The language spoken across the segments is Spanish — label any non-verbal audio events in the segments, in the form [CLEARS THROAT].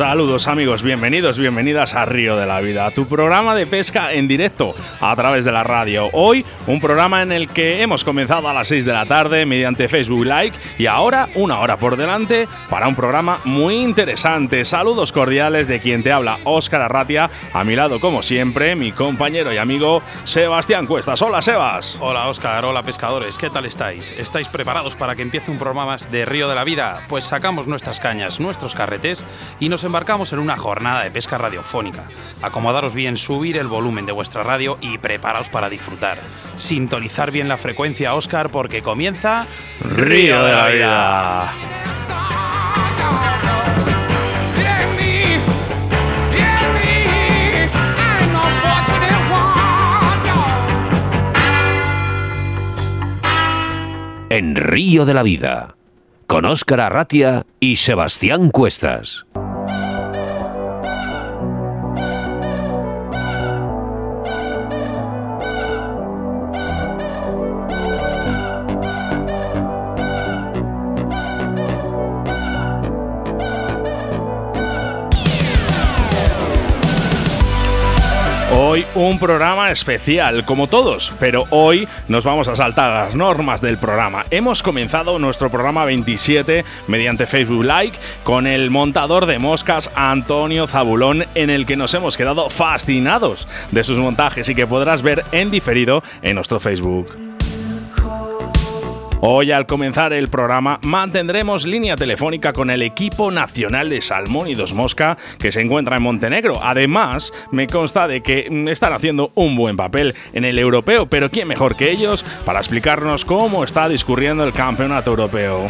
Saludos amigos, bienvenidos, bienvenidas a Río de la Vida, tu programa de pesca en directo a través de la radio. Hoy un programa en el que hemos comenzado a las 6 de la tarde mediante Facebook Like y ahora una hora por delante para un programa muy interesante. Saludos cordiales de quien te habla, Óscar Arratia, a mi lado como siempre mi compañero y amigo Sebastián Cuestas. Hola Sebas. Hola Óscar, hola pescadores, ¿qué tal estáis? ¿Estáis preparados para que empiece un programa más de Río de la Vida? Pues sacamos nuestras cañas, nuestros carretes y nos embarcamos en una jornada de pesca radiofónica. Acomodaros bien, subir el volumen de vuestra radio y preparaos para disfrutar. Sintonizar bien la frecuencia, Oscar, porque comienza Río de la Vida. En Río de la Vida, con Óscar Arratia y Sebastián Cuestas. Un programa especial, como todos, pero hoy nos vamos a saltar las normas del programa. Hemos comenzado nuestro programa 27 mediante Facebook Like con el montador de moscas Antonio Zabulón, en el que nos hemos quedado fascinados de sus montajes y que podrás ver en diferido en nuestro Facebook. Hoy al comenzar el programa mantendremos línea telefónica con el equipo nacional de Salmón y Dos Mosca que se encuentra en Montenegro. Además, me consta de que están haciendo un buen papel en el europeo, pero ¿quién mejor que ellos para explicarnos cómo está discurriendo el campeonato europeo?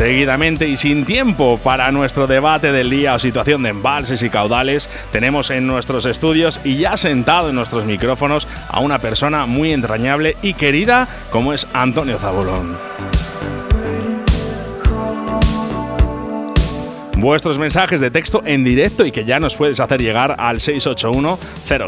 Seguidamente y sin tiempo para nuestro debate del día o situación de embalses y caudales, tenemos en nuestros estudios y ya sentado en nuestros micrófonos a una persona muy entrañable y querida como es Antonio Zabulón. Vuestros mensajes de texto en directo y que ya nos puedes hacer llegar al 681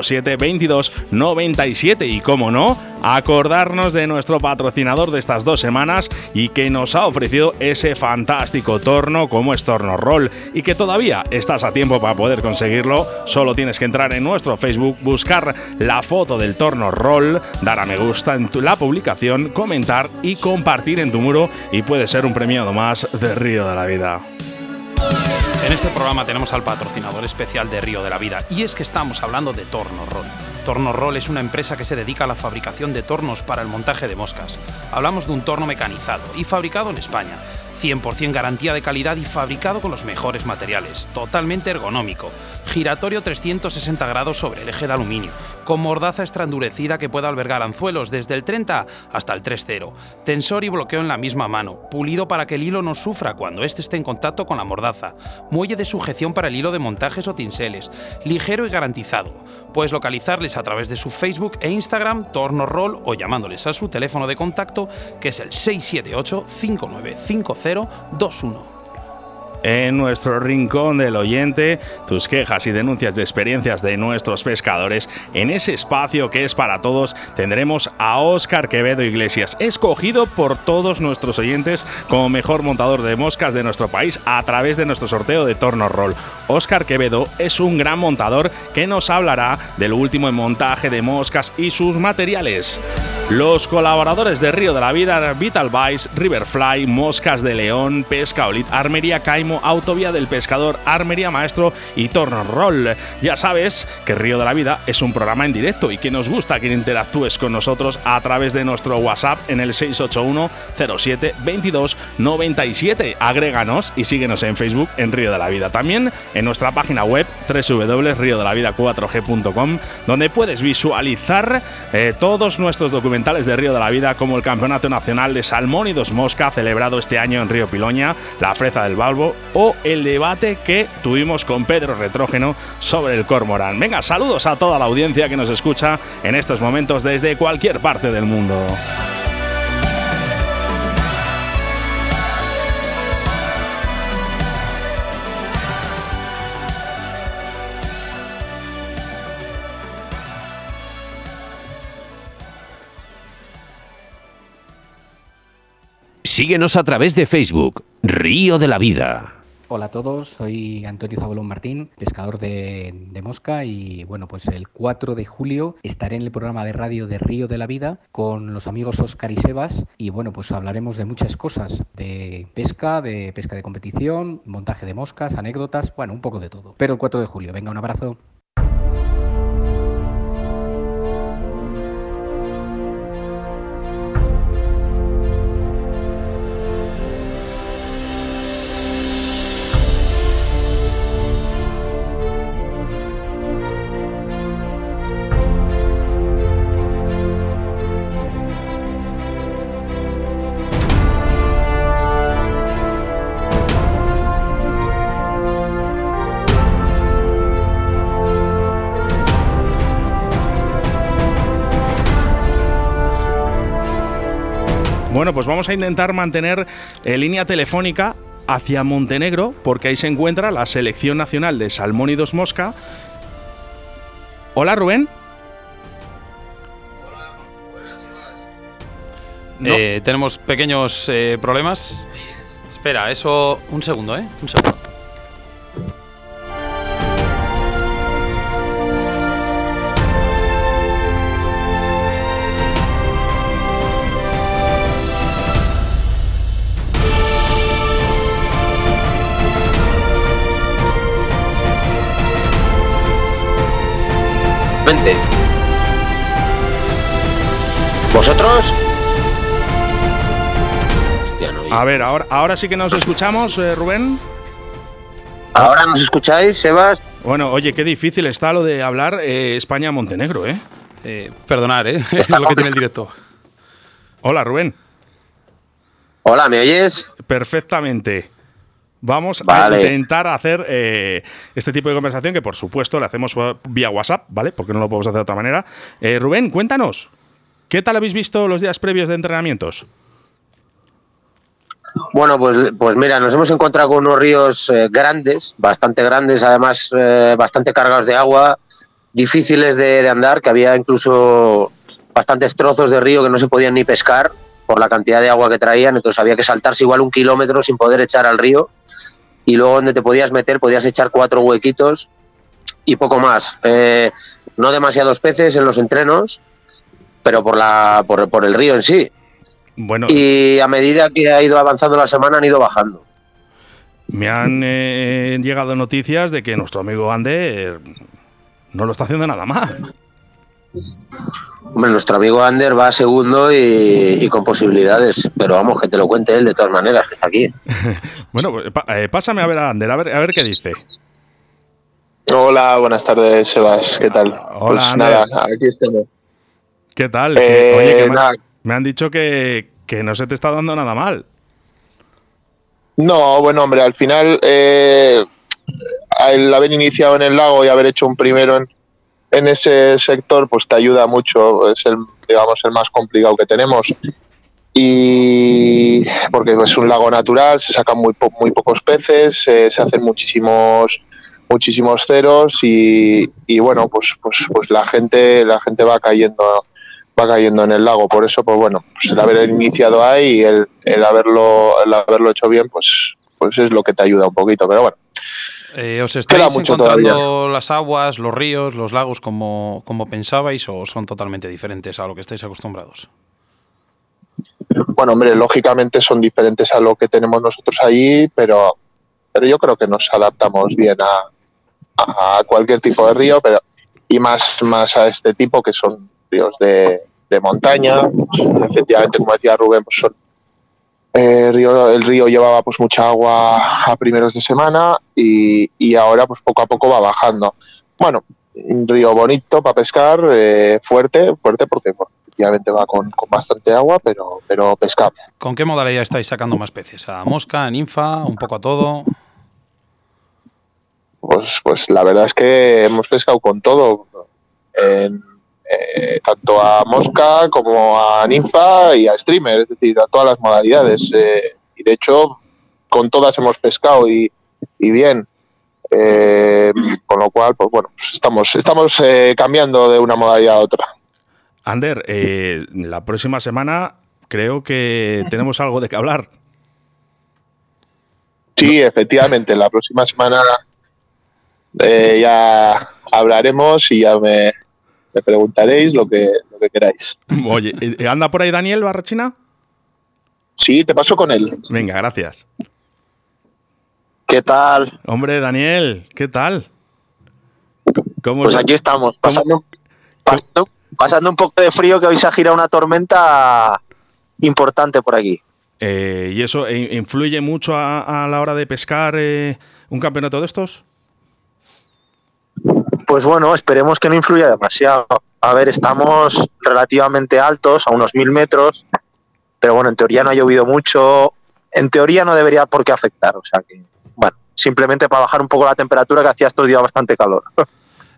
07 22 97 y como no, acordarnos de nuestro patrocinador de estas dos semanas y que nos ha ofrecido ese fantástico torno como es Torno Roll. Y que todavía estás a tiempo para poder conseguirlo, solo tienes que entrar en nuestro Facebook, buscar la foto del Torno Roll, dar a me gusta en la publicación, comentar y compartir en tu muro. Y puede ser un premiado más de Río de la Vida. En este programa tenemos al patrocinador especial de Río de la Vida y es que estamos hablando de Torno Roll. Torno Roll es una empresa que se dedica a la fabricación de tornos para el montaje de moscas. Hablamos de un torno mecanizado y fabricado en España 100% garantía de calidad y fabricado con los mejores materiales, totalmente ergonómico, giratorio 360 grados sobre el eje de aluminio, con mordaza estrandurecida que puede albergar anzuelos desde el 30 hasta el 3.0, tensor y bloqueo en la misma mano, pulido para que el hilo no sufra cuando éste esté en contacto con la mordaza, muelle de sujeción para el hilo de montajes o tinseles, ligero y garantizado. Puedes localizarles a través de su Facebook e Instagram, Torno Roll o llamándoles a su teléfono de contacto que es el 678 5950 21 en nuestro rincón del oyente, tus quejas y denuncias de experiencias de nuestros pescadores. En ese espacio que es para todos, tendremos a Óscar Quevedo Iglesias, escogido por todos nuestros oyentes como mejor montador de moscas de nuestro país a través de nuestro sorteo de Torno Roll. Óscar Quevedo es un gran montador que nos hablará del último en montaje de moscas y sus materiales. Los colaboradores de Río de la Vida, Vital Vice, Riverfly, Moscas de León, Pesca Olit, Armería Caimo, Autovía del Pescador, Armería Maestro y Torno Roll. Ya sabes que Río de la Vida es un programa en directo y que nos gusta que interactúes con nosotros a través de nuestro WhatsApp en el 681 07 22 97. Agréganos y síguenos en Facebook en Río de la Vida. También en nuestra página web www.riodelavida4g.com donde puedes visualizar eh, todos nuestros documentos de Río de la Vida como el Campeonato Nacional de Salmón y Dos Mosca celebrado este año en Río Piloña, la Freza del Balbo o el debate que tuvimos con Pedro Retrógeno sobre el cormorán. Venga, saludos a toda la audiencia que nos escucha en estos momentos desde cualquier parte del mundo. Síguenos a través de Facebook, Río de la Vida. Hola a todos, soy Antonio Zabolón Martín, pescador de, mosca y bueno, pues el 4 de julio estaré en el programa de radio de Río de la Vida con los amigos Oscar y Sebas y bueno, pues hablaremos de muchas cosas, de pesca, de pesca de competición, montaje de moscas, anécdotas, bueno, un poco de todo. Pero el 4 de julio, venga, un abrazo. Bueno, pues vamos a intentar mantener eh, línea telefónica hacia Montenegro, porque ahí se encuentra la Selección Nacional de Salmónidos Mosca. Hola, Rubén. Eh, tenemos pequeños eh, problemas. Espera, eso. Un segundo, ¿eh? Un segundo. ¿Vosotros? A ver, ahora, ahora sí que nos escuchamos, eh, Rubén. ¿Ahora nos escucháis, Sebas? Bueno, oye, qué difícil está lo de hablar eh, España-Montenegro, ¿eh? ¿eh? Perdonar, ¿eh? [LAUGHS] es lo que tiene el directo. Hola, Rubén. Hola, ¿me oyes? Perfectamente. Vamos a intentar hacer eh, este tipo de conversación que, por supuesto, le hacemos vía WhatsApp, ¿vale? Porque no lo podemos hacer de otra manera. Eh, Rubén, cuéntanos, ¿qué tal habéis visto los días previos de entrenamientos? Bueno, pues, pues mira, nos hemos encontrado con unos ríos eh, grandes, bastante grandes, además bastante cargados de agua, difíciles de, de andar, que había incluso bastantes trozos de río que no se podían ni pescar por la cantidad de agua que traían, entonces había que saltarse igual un kilómetro sin poder echar al río y luego donde te podías meter podías echar cuatro huequitos y poco más. Eh, no demasiados peces en los entrenos, pero por, la, por, el río en sí. Bueno, y a medida que ha ido avanzando la semana han ido bajando. Me han eh, llegado noticias de que nuestro amigo Ander no lo está haciendo nada mal. Hombre, nuestro amigo Ander va segundo y, con posibilidades, pero vamos, que te lo cuente él de todas maneras, que está aquí. [LAUGHS] bueno, pues, eh, pásame a ver a Ander, a ver, a ver qué dice. Hola, buenas tardes, Sebas, ¿qué tal? Hola, pues nada, aquí estamos. ¿Qué tal? Eh, oye, me, han dicho que, no se te está dando nada mal. No, bueno, hombre, al final, eh, el haber iniciado en el lago y haber hecho un primero en, en ese sector pues te ayuda mucho, es el, digamos, el más complicado que tenemos. Y porque es un lago natural, se sacan muy, muy pocos peces, se hacen muchísimos muchísimos ceros y, bueno pues, pues pues la gente la gente va cayendo va cayendo en el lago por eso pues bueno pues el haber iniciado ahí y el, el haberlo el haberlo hecho bien pues pues es lo que te ayuda un poquito pero bueno eh, ¿Os estáis encontrando las aguas, los ríos, los lagos como, como pensabais o son totalmente diferentes a lo que estáis acostumbrados? Bueno, hombre, lógicamente son diferentes a lo que tenemos nosotros allí, pero, pero yo creo que nos adaptamos bien a, a cualquier tipo de río, pero y más, más a este tipo que son ríos de, de montaña. efectivamente, como decía Rubén, pues son eh, río, el río llevaba pues mucha agua a primeros de semana y, ahora pues poco a poco va bajando. Bueno, un río bonito para pescar, eh, fuerte, fuerte porque efectivamente va con, bastante agua, pero, pero pescar. ¿Con qué modalidad estáis sacando más peces? ¿A mosca, a ninfa, un poco a todo? Pues, pues la verdad es que hemos pescado con todo. En, eh, tanto a mosca como a ninfa y a streamer, es decir, a todas las modalidades. Eh, y de hecho, con todas hemos pescado y, bien. Eh, con lo cual, pues bueno, pues estamos, estamos cambiando de una modalidad a otra. Ander, la próxima semana creo que tenemos algo de qué hablar. Sí, efectivamente, la próxima semana eh, ya hablaremos y ya me, me preguntaréis lo que, lo que queráis. [LAUGHS] Oye, ¿eh, ¿anda por ahí Daniel Barrachina? Sí, te paso con él. Venga, gracias. ¿Qué tal? Hombre, Daniel, ¿qué tal? ¿Cómo Pues aquí estamos, pasando, pasando, pasando un poco de frío que hoy se ha girado una tormenta importante por aquí. eh, ¿Y eso eh, influye mucho a, a la hora de pescar eh, un campeonato de estos? Pues bueno, esperemos que no influya demasiado. A ver, estamos relativamente altos, a unos mil metros, pero bueno, en teoría no ha llovido mucho. En teoría no debería por qué afectar, o sea que, bueno, simplemente para bajar un poco la temperatura que hacía estos días bastante calor. [LAUGHS]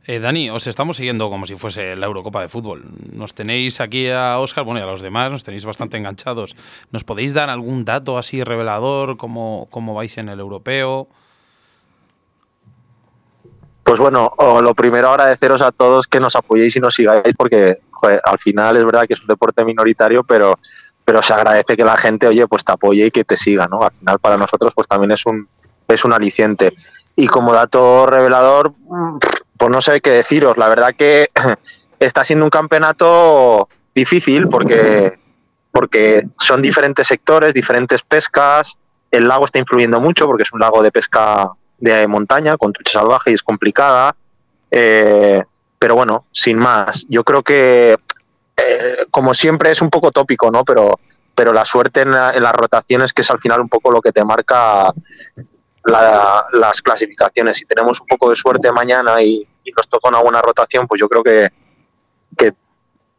Eh, Dani, os estamos siguiendo como si fuese la Eurocopa de fútbol. Nos tenéis aquí a Oscar, bueno, y a los demás, nos tenéis bastante enganchados. ¿Nos podéis dar algún dato así revelador? ¿Cómo, cómo vais en el europeo? Pues bueno, lo primero agradeceros a todos que nos apoyéis y nos sigáis porque al final es verdad que es un deporte minoritario, pero pero se agradece que la gente, oye, pues te apoye y que te siga, ¿no? Al final para nosotros pues también es un es un aliciente. Y como dato revelador, mm, pues no sé qué deciros, la verdad que [CLEARS THROAT] está siendo un campeonato difícil porque porque son diferentes sectores, diferentes pescas, el lago está influyendo mucho porque es un lago de pesca de montaña con trucha salvaje y es complicada. Eh, pero bueno, sin más, yo creo que eh, como siempre es un poco tópico, ¿no? Pero, pero la suerte en, la- en las rotaciones que es al final un poco lo que te marca la- las clasificaciones. Si tenemos un poco de suerte mañana y, y nos toca una buena rotación, pues yo creo que, que,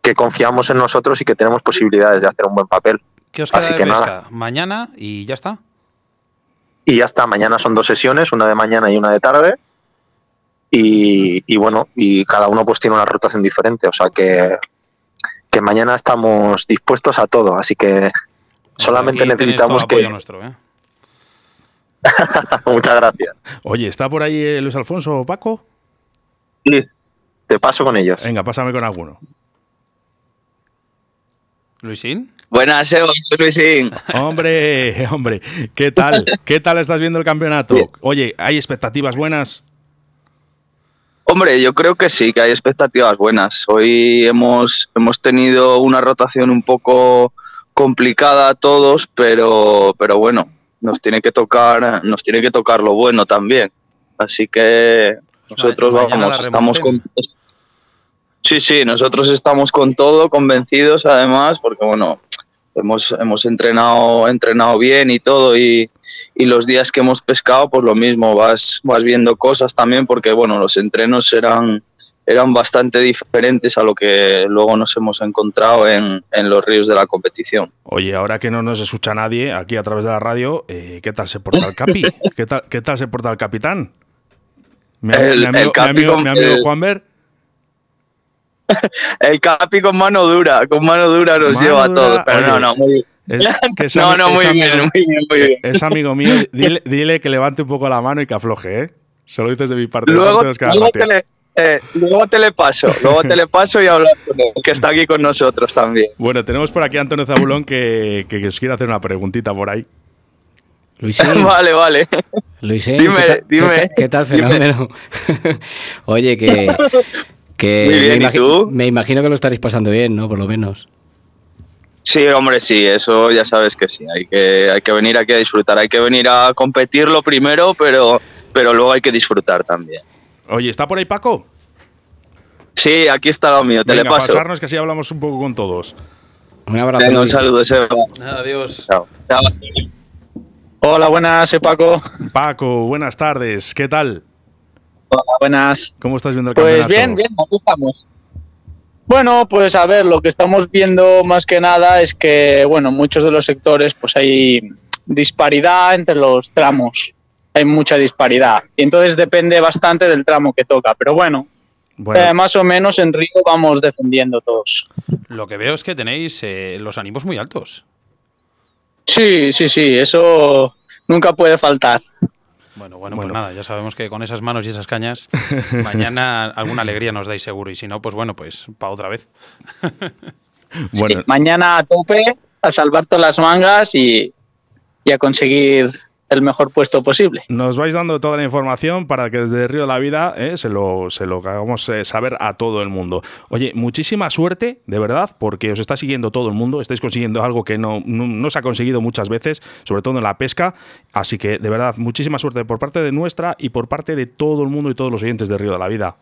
que confiamos en nosotros y que tenemos posibilidades de hacer un buen papel. ¿Qué os queda Así de que pesca? nada. Mañana y ya está. Y ya está, mañana son dos sesiones, una de mañana y una de tarde. Y, y bueno, y cada uno pues tiene una rotación diferente, o sea que, que mañana estamos dispuestos a todo, así que solamente Aquí necesitamos todo apoyo que... nuestro, ¿eh? [LAUGHS] Muchas gracias. Oye, ¿está por ahí eh, Luis Alfonso o Paco? Sí, te paso con ellos. Venga, pásame con alguno. Luisín. Buenas, Seba, Luisín. Hombre, [LAUGHS] hombre, ¿qué tal? ¿Qué tal estás viendo el campeonato? Oye, ¿hay expectativas buenas? Hombre, yo creo que sí, que hay expectativas buenas. Hoy hemos, hemos tenido una rotación un poco complicada a todos, pero, pero bueno, nos tiene que tocar, nos tiene que tocar lo bueno también. Así que nosotros vamos, estamos con. Sí, sí, nosotros estamos con todo, convencidos además, porque bueno, hemos, hemos entrenado, entrenado bien y todo, y, y los días que hemos pescado, pues lo mismo, vas, vas viendo cosas también, porque bueno, los entrenos eran, eran bastante diferentes a lo que luego nos hemos encontrado en, en los ríos de la competición. Oye, ahora que no nos escucha nadie aquí a través de la radio, eh, ¿qué tal se porta el capi? [LAUGHS] ¿Qué tal, qué tal se porta el capitán? Mi, El- mi amigo, el Capi mi amigo- mi amigo el- Juanver. [LAUGHS] El Capi con mano dura, con mano dura nos Mano lleva dura, todo, pero oye, no, [LAUGHS] no, muy, Es, que es no, no, muy amigo- bien, muy bien, muy bien. Es amigo mío. [LAUGHS] Dile, dile que levante un poco la mano y que afloje, ¿eh? Se lo dices de mi parte. de Luego, parte de Óscar luego Arratia. te le, eh, luego te le paso, luego te le paso y hablas con él, que está aquí con nosotros también. Bueno, tenemos por aquí a Antonio Zabulón que, que, que os quiere hacer una preguntita por ahí. Luisín, vale, vale. Luisín, Dime, ¿qué, tal- dime, qué tal- qué tal? dime. Fenómeno. Oye, que, que Muy bien, me, ¿y tú? me imagino que lo estaréis pasando bien, ¿no? Por lo menos. Sí, hombre, sí, eso ya sabes que sí. Hay que, hay que venir aquí a disfrutar. Hay que venir a competirlo primero, pero, pero luego hay que disfrutar también. Oye, ¿está por ahí Paco? Sí, aquí está lo mío, te Venga, le paso. pasarnos que así hablamos un poco con todos. Un abrazo. Venga, un saludo, Seba. Adiós. Chao. Chao. Hola, buenas, soy Paco. Paco, buenas tardes. ¿Qué tal? Hola, buenas. ¿Cómo estás viendo el Pues campeonato? bien, bien, aquí estamos. Bueno, pues a ver, lo que estamos viendo más que nada es que, bueno, en muchos de los sectores pues hay disparidad entre los tramos. Hay mucha disparidad. Y entonces depende bastante del tramo que toca. Pero bueno, Bueno, eh, más o menos en Río vamos defendiendo todos. Lo que veo es que tenéis eh, los ánimos muy altos. Sí, sí, sí, eso nunca puede faltar. Bueno, bueno, Bueno. pues nada, ya sabemos que con esas manos y esas cañas, [LAUGHS] mañana alguna alegría nos dais seguro. Y si no, pues bueno, pues para otra vez. bueno, Mañana a tope, a salvar todas las mangas y, y a conseguir el mejor puesto posible. Nos vais dando toda la información para que desde Río de la Vida eh, se, lo, se lo hagamos eh, saber a todo el mundo. Oye, muchísima suerte, de verdad, porque os está siguiendo todo el mundo, estáis consiguiendo algo que no, no, se ha conseguido muchas veces, sobre todo en la pesca. Así que, de verdad, muchísima suerte por parte de nuestra y por parte de todo el mundo y todos los oyentes de Río de la Vida.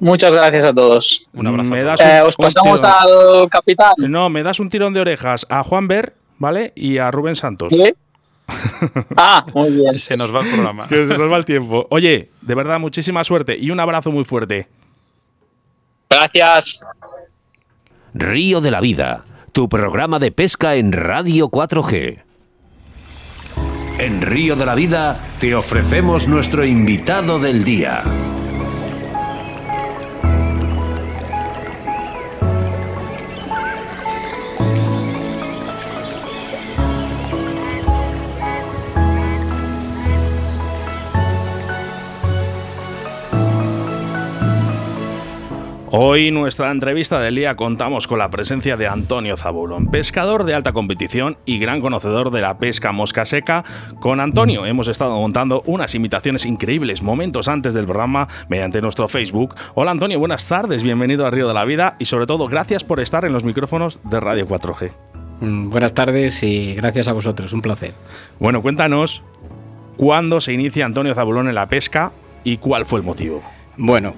Muchas gracias a todos. Un abrazo. Me das eh, os pasamos al capitán. No, me das un tirón de orejas a Juan Ver, ¿vale? Y a Rubén Santos. ¿Sí? [LAUGHS] ah, muy bien. Se nos va el programa. se nos va el tiempo. Oye, de verdad, muchísima suerte y un abrazo muy fuerte. Gracias. Río de la Vida, tu programa de pesca en Radio 4G. En Río de la Vida te ofrecemos nuestro invitado del día. Hoy nuestra entrevista del día contamos con la presencia de Antonio Zabulón, pescador de alta competición y gran conocedor de la pesca mosca seca. Con Antonio hemos estado montando unas imitaciones increíbles momentos antes del programa mediante nuestro Facebook. Hola Antonio, buenas tardes, bienvenido a Río de la Vida y sobre todo gracias por estar en los micrófonos de Radio 4G. Mm, buenas tardes y gracias a vosotros, un placer. Bueno, cuéntanos cuándo se inicia Antonio Zabulón en la pesca y cuál fue el motivo. Bueno,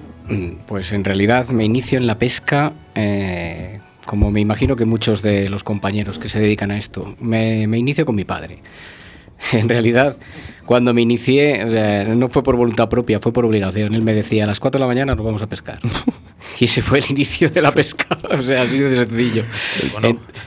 pues en realidad me inicio en la pesca, eh, como me imagino que muchos de los compañeros que se dedican a esto. Me, me inicio con mi padre. [LAUGHS] En realidad, cuando me inicié, no fue por voluntad propia, fue por obligación. Él me decía, a las 4 de la mañana nos vamos a pescar. [LAUGHS] y ese fue el [LAUGHS] inicio de la pesca, [LAUGHS] o sea, así de sencillo.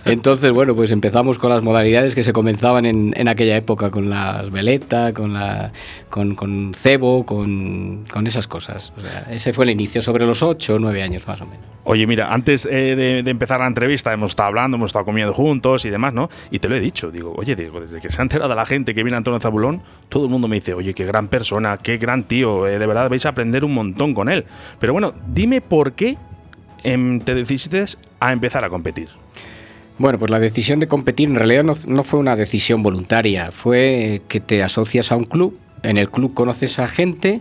entonces, bueno, pues empezamos con las modalidades que se comenzaban en, en aquella época, con las veletas, con, la, con, con cebo, con, con, esas cosas. O sea, ese fue el inicio, sobre los 8 o 9 años más o menos. Oye, mira, antes eh, de, empezar la entrevista hemos estado hablando, hemos estado comiendo juntos y demás, ¿no? Y te lo he dicho, digo, oye, digo, desde que se ha enterado la gente que viene Antonio Zabulón, todo el mundo me dice, oye, qué gran persona, qué gran tío, eh, de verdad vais a aprender un montón con él. Pero bueno, dime por qué em, te decidiste a empezar a competir. Bueno, pues la decisión de competir en realidad no, no, fue una decisión voluntaria, fue que te asocias a un club, en el club conoces a gente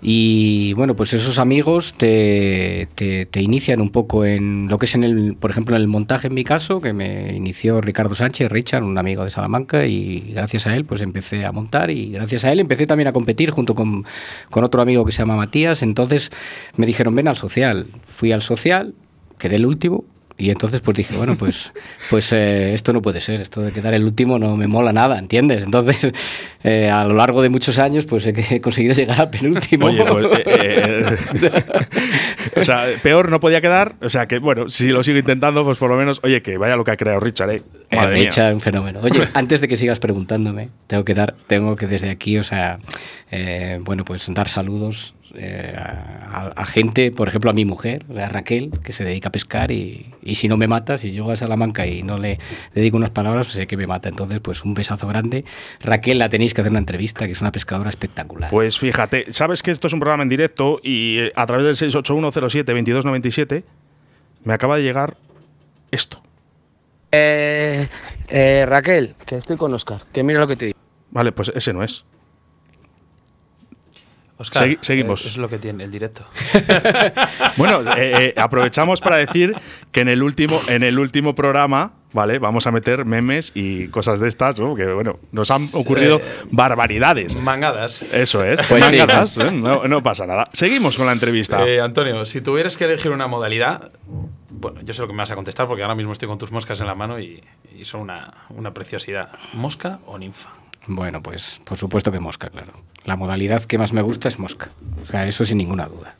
y bueno, pues esos amigos te, te, inician un poco en lo que es en el, por ejemplo, en el montaje en mi caso, que me inició Ricardo Sánchez, Richard, un amigo de Salamanca, y gracias a él pues empecé a montar y gracias a él empecé también a competir junto con, con otro amigo que se llama Matías. Entonces me dijeron, ven al social. Fui al social, quedé el último, y entonces pues dije, bueno, pues, pues eh, esto no puede ser, esto de quedar el último no me mola nada, ¿entiendes? Entonces, eh, a lo largo de muchos años, pues he, conseguido llegar al penúltimo. Oye, pues, eh, [LAUGHS] [LAUGHS] o sea, peor no podía quedar, o sea que, bueno, si lo sigo intentando, pues por lo menos, oye, que vaya lo que ha creado Richard, ¿eh? Richard, un fenómeno. Oye, [LAUGHS] antes de que sigas preguntándome, tengo que dar, tengo que desde aquí, o sea, bueno, pues dar saludos eh, a, gente, por ejemplo a mi mujer, a Raquel, que se dedica a pescar y, si no me mata, si llego a Salamanca y no le dedico unas palabras, pues sé que me mata. Entonces, pues un besazo grande. Raquel, la tenéis que hacer una entrevista, que es una pescadora espectacular. Pues fíjate, sabes que esto es un programa en directo y eh, a través del 681072297 me acaba de llegar esto. Eh, Raquel, que estoy con Oscar, que mira lo que te digo. Vale, pues ese no es. Oscar, seguimos. Es lo que tiene el directo. [LAUGHS] bueno, eh, eh, aprovechamos para decir que en el último, en el último programa, ¿vale? Vamos a meter memes y cosas de estas, ¿no? Que bueno, nos han ocurrido barbaridades. Mangadas. Eso es. Pues mangadas, ¿eh? no, pasa nada. Seguimos con la entrevista. Antonio, si tuvieras que elegir una modalidad, bueno, yo sé lo que me vas a contestar porque ahora mismo estoy con tus moscas en la mano y, y son una, una preciosidad. ¿Mosca o ninfa? Bueno, pues por supuesto que mosca, claro. La modalidad que más me gusta es mosca. O sea, eso sin ninguna duda.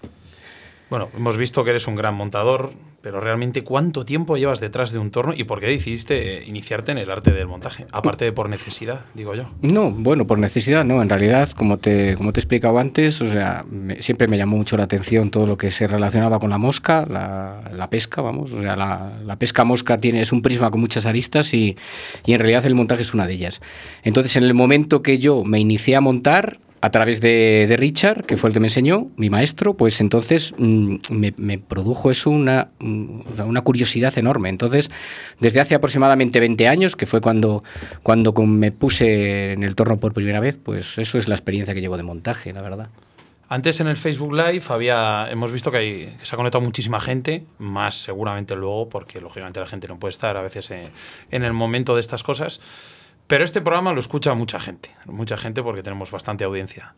Bueno, hemos visto que eres un gran montador, pero realmente ¿cuánto tiempo llevas detrás de un torno y por qué decidiste iniciarte en el arte del montaje? Aparte de por necesidad, digo yo. No, bueno, por necesidad no. En realidad, como te, como te he explicado antes, o sea, siempre me llamó mucho la atención todo lo que se relacionaba con la mosca, la, pesca, vamos. O sea, la, pesca mosca tiene, es un prisma con muchas aristas y, y en realidad el montaje es una de ellas. Entonces, en el momento que yo me inicié a montar, a través de, Richard, que fue el que me enseñó, mi maestro, pues entonces mm, me, produjo eso una, mm, una curiosidad enorme. Entonces, desde hace aproximadamente 20 años, que fue cuando, cuando me puse en el torno por primera vez, pues eso es la experiencia que llevo de montaje, la verdad. Antes en el Facebook Live había, hemos visto que, hay, se ha conectado muchísima gente, más seguramente luego, porque lógicamente la gente no puede estar a veces en el momento de estas cosas. Pero este programa lo escucha mucha gente, mucha gente porque tenemos bastante audiencia.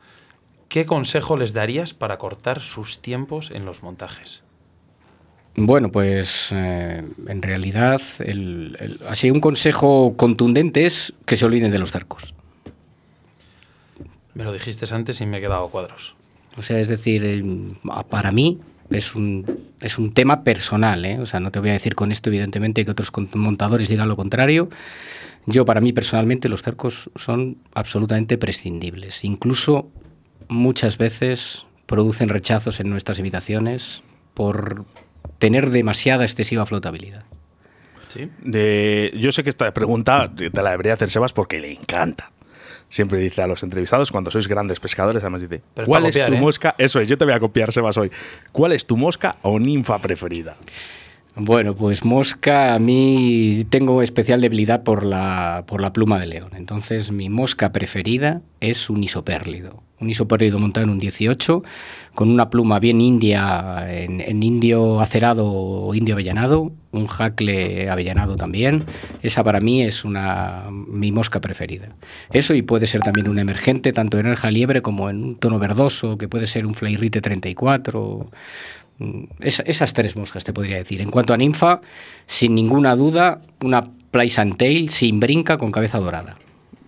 ¿Qué consejo les darías para cortar sus tiempos en los montajes? Bueno, pues eh, en realidad así un consejo contundente es que se olviden de los cercos. Me lo dijiste antes y me he quedado cuadros. O sea, es decir, para mí es un, es un tema personal, ¿eh? O sea, no te voy a decir con esto, evidentemente, que otros montadores digan lo contrario, yo, para mí personalmente, los cercos son absolutamente prescindibles. Incluso muchas veces producen rechazos en nuestras invitaciones por tener demasiada excesiva flotabilidad. ¿Sí? De, yo sé que esta pregunta te la debería hacer Sebas porque le encanta. Siempre dice a los entrevistados, cuando sois grandes pescadores, además dice, ¿cuál es tu ¿eh? mosca? Eso es, yo te voy a copiar, Sebas, hoy. ¿Cuál es tu mosca o ninfa preferida? Bueno, pues mosca, a mí tengo especial debilidad por la, por la pluma de león. Entonces, mi mosca preferida es un isopérlido. Un isopérlido montado en un 18, con una pluma bien india, en, indio acerado o indio avellanado, un jacle avellanado también. Esa para mí es una, mi mosca preferida. Eso y puede ser también un emergente, tanto en el jaliebre como en un tono verdoso, que puede ser un Flayrite 34 Mm, esas tres moscas te podría decir. En cuanto a ninfa, sin ninguna duda, una place and tail sin brinca con cabeza dorada.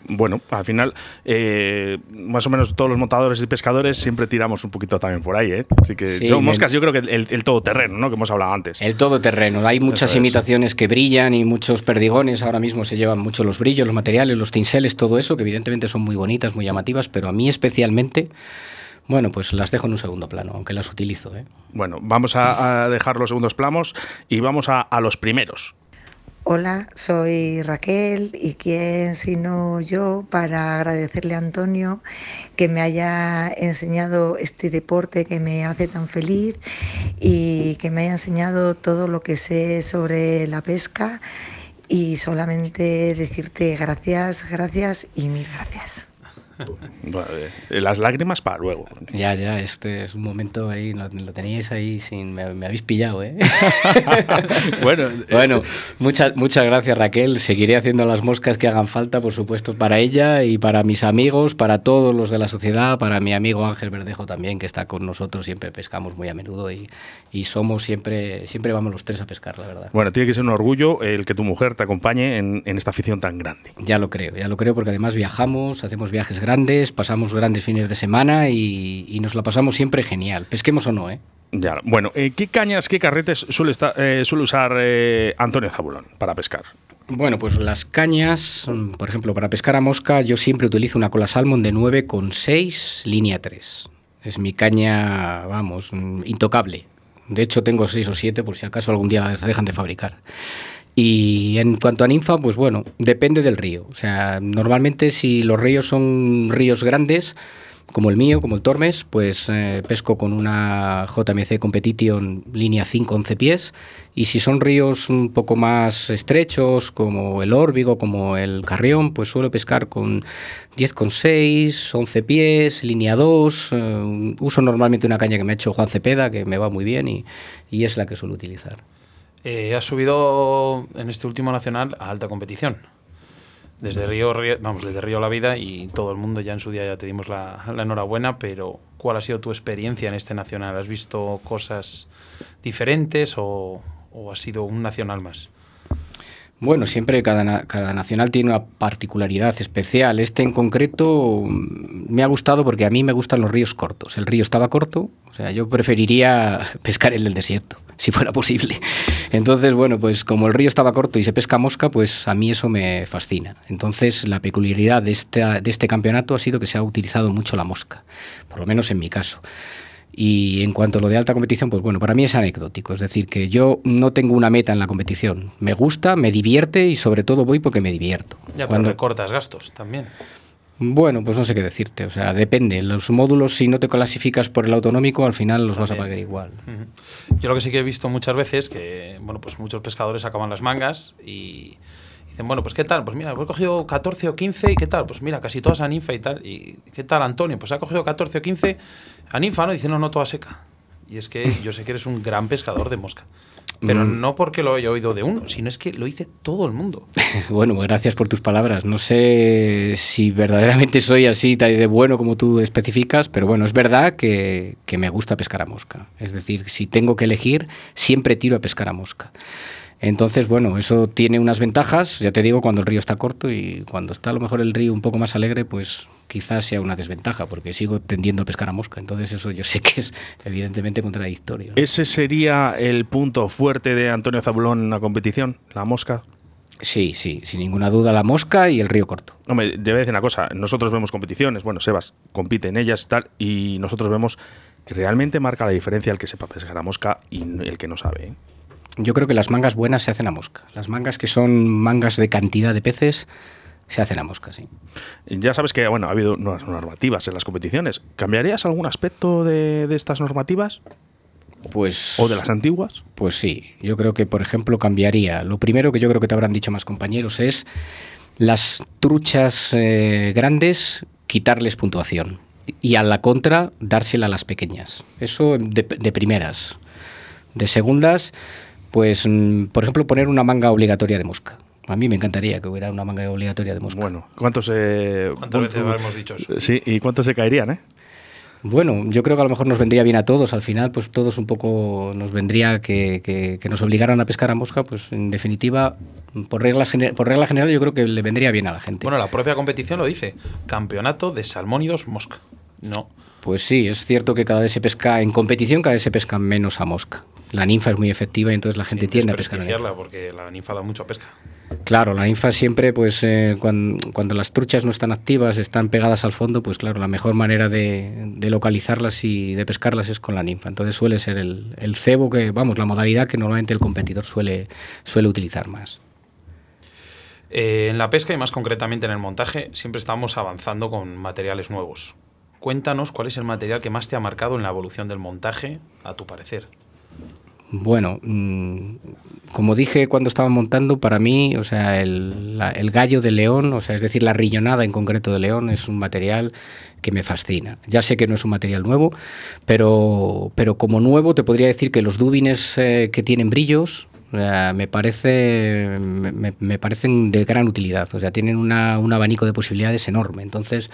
Bueno, al final, eh, más o menos todos los montadores y pescadores siempre tiramos un poquito también por ahí, ¿eh? Así que yo, moscas, yo creo que el, todoterreno, ¿no? Que hemos hablado antes. El todoterreno. Hay muchas imitaciones que brillan y muchos perdigones. Ahora mismo se llevan mucho los brillos, los materiales, los tinseles, todo eso, que evidentemente son muy bonitas, muy llamativas, pero a mí especialmente bueno, pues las dejo en un segundo plano, aunque las utilizo. ¿eh? Bueno, vamos a, dejar los segundos planos y vamos a, los primeros. Hola, soy Raquel y quién sino yo para agradecerle a Antonio que me haya enseñado este deporte que me hace tan feliz y que me haya enseñado todo lo que sé sobre la pesca y solamente decirte gracias, gracias y mil gracias. [LAUGHS] Las lágrimas para luego. Ya, ya, este es un momento ahí, lo, teníais ahí sin. Me, habéis pillado, ¿eh? [LAUGHS] bueno, eh, bueno muchas, muchas gracias, Raquel. Seguiré haciendo las moscas que hagan falta, por supuesto, para ella y para mis amigos, para todos los de la sociedad, para mi amigo Ángel Verdejo también, que está con nosotros. Siempre pescamos muy a menudo y, y somos siempre, siempre vamos los tres a pescar, la verdad. Bueno, tiene que ser un orgullo el que tu mujer te acompañe en, en esta afición tan grande. Ya lo creo, ya lo creo, porque además viajamos, hacemos viajes grandes pasamos grandes fines de semana y, nos la pasamos siempre genial, pesquemos o no, ¿eh? Ya, bueno, eh, ¿qué cañas, qué carretes suele, eh, suele usar eh, Antonio Zabulón para pescar? Bueno, pues las cañas, por ejemplo, para pescar a mosca yo siempre utilizo una cola salmon de 9,6 línea 3. Es mi caña, vamos, intocable. De hecho tengo 6 o 7 por si acaso algún día las dejan de fabricar. Y en cuanto a ninfa, pues bueno, depende del río. O sea, normalmente si los ríos son ríos grandes, como el mío, como el Tormes, pues eh, pesco con una JMC Competition línea 5, 11 pies. Y si son ríos un poco más estrechos, como el Órbigo, como el Carrión, pues suelo pescar con 10,6, 11 pies, línea 2. Eh, uso normalmente una caña que me ha hecho Juan Cepeda, que me va muy bien y es la que suelo utilizar. Eh, has subido en este último nacional a alta competición. Desde Río, vamos, desde Río La Vida y todo el mundo ya en su día ya te dimos la, enhorabuena, pero ¿cuál ha sido tu experiencia en este nacional? ¿Has visto cosas diferentes o, o ha sido un nacional más? Bueno, siempre cada, nacional tiene una particularidad especial. Este en concreto mm, me ha gustado porque a mí me gustan los ríos cortos. El río estaba corto, o sea, yo preferiría [LAUGHS] pescar el del desierto, si fuera posible. Entonces, bueno, pues como el río estaba corto y se pesca mosca, pues a mí eso me fascina. Entonces, la peculiaridad de este, de este campeonato ha sido que se ha utilizado mucho la mosca, por lo menos en mi caso. Y en cuanto a lo de alta competición, pues bueno, para mí es anecdótico. Es decir, que yo no tengo una meta en la competición. Me gusta, me divierte y sobre todo voy porque me divierto. Ya, cuando recortas gastos también. Bueno, pues no sé qué decirte. O sea, depende. Los módulos, si no te clasificas por el autonómico, al final los vas a pagar igual. Yo lo que sí que he visto muchas veces que, bueno, pues muchos pescadores acaban las mangas y dicen, bueno, pues qué tal, pues mira, he cogido 14 o 15 y qué tal, pues mira, casi todas a ninfa y tal. ¿Y qué tal, Antonio? Pues ha cogido 14 o 15 a ninfa, ¿no? Dice, no, no, toda seca. Y es que yo sé que eres un gran pescador de mosca. [LAUGHS] Pero Mm. no porque lo haya oído de uno, sino es que lo dice todo el mundo. [LAUGHS] Bueno, gracias por tus palabras. No sé si verdaderamente soy así de bueno como tú especificas, pero bueno, es verdad que, que me gusta pescar a mosca. Es decir, si tengo que elegir, siempre tiro a pescar a mosca. Entonces, bueno, eso tiene unas ventajas, ya te digo, cuando el río está corto y cuando está a lo mejor el río un poco más alegre, pues quizás sea una desventaja, porque sigo tendiendo a pescar a mosca. Entonces eso yo sé que es evidentemente contradictorio. ¿Ese sería el punto fuerte de Antonio Zabulón en la competición? ¿La mosca? Sí, sí, sin ninguna duda la mosca y el río corto. Hombre, debe decir una cosa, nosotros vemos competiciones, bueno, Sebas compite en ellas y tal, y nosotros vemos que realmente marca la diferencia el que sepa pescar a mosca y el que no sabe. ¿eh? Yo creo que las mangas buenas se hacen a mosca. Las mangas que son mangas de cantidad de peces se hacen a mosca, sí. Ya sabes que bueno, ha habido nuevas normativas en las competiciones. ¿Cambiarías algún aspecto de, de estas normativas? Pues. ¿O de las antiguas? Pues sí. Yo creo que, por ejemplo, cambiaría. Lo primero que yo creo que te habrán dicho más compañeros es las truchas eh, grandes, quitarles puntuación. Y a la contra, dársela a las pequeñas. Eso de, de primeras. De segundas, pues, mm, por ejemplo, poner una manga obligatoria de mosca. A mí me encantaría que hubiera una manga obligatoria de mosca. Bueno, ¿cuántos se. ¿Cuántas veces habremos dicho eso? Sí, ¿y cuántos se caerían, eh? Bueno, yo creo que a lo mejor nos vendría bien a todos. Al final, pues todos un poco nos vendría que, que- que nos obligaran a pescar a mosca. Pues en definitiva, por por regla general, yo creo que le vendría bien a la gente. Bueno, la propia competición lo dice. Campeonato de salmónidos mosca. No. Pues sí, es cierto que cada vez se pesca, en competición cada vez se pesca menos a mosca. La ninfa es muy efectiva y entonces la gente tiende a pescar a ninfa. porque la ninfa da mucho pesca. Claro, la ninfa siempre, pues eh, cuan- cuando, las truchas no están activas, están pegadas al fondo, pues claro, la mejor manera de, de localizarlas y de pescarlas es con la ninfa. Entonces suele ser el, el cebo que, vamos, la modalidad que normalmente el competidor suele, suele utilizar más. Eh, en la pesca y más concretamente en el montaje, siempre estamos avanzando con materiales nuevos. Cuéntanos cuál es el material que más te ha marcado en la evolución del montaje, a tu parecer. Bueno, mm, como dije cuando estaba montando, para mí, o sea, el, la- el gallo de león, o sea, es decir, la riñonada en concreto de león, es un material que me fascina. Ya sé que no es un material nuevo, pero, pero como nuevo te podría decir que los dúbines eh, que tienen brillos, me, parece, me, me- me parecen de gran utilidad, o sea, tienen una- un abanico de posibilidades enorme. Entonces,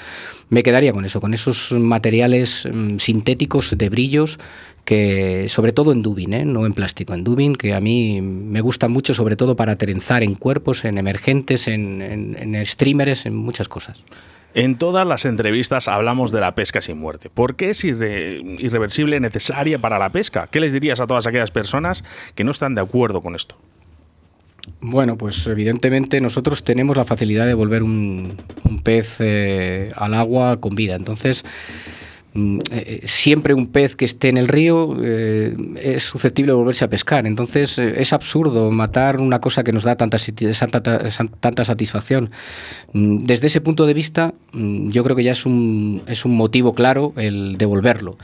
me quedaría con eso, con esos materiales mm, sintéticos de brillos que sobre todo en dubin, ¿eh? no en plástico, en dubin, que a mí me gusta mucho, sobre todo para trenzar en cuerpos, en emergentes, en, en, en streamers, en muchas cosas. En todas las entrevistas hablamos de la pesca sin muerte. ¿Por qué es irre- irreversible, necesaria para la pesca? ¿Qué les dirías a todas aquellas personas que no están de acuerdo con esto? Bueno, pues evidentemente nosotros tenemos la facilidad de volver un, pez eh, al agua con vida. Entonces, eh, siempre un pez que esté en el río eh, es susceptible de volverse a pescar. Entonces, eh, es absurdo matar una cosa que nos da tanta, sati- sa- tanta, sa- tanta satisfacción. Mm, Desde ese punto de vista, mm, yo creo que ya es un, motivo claro el devolverlo.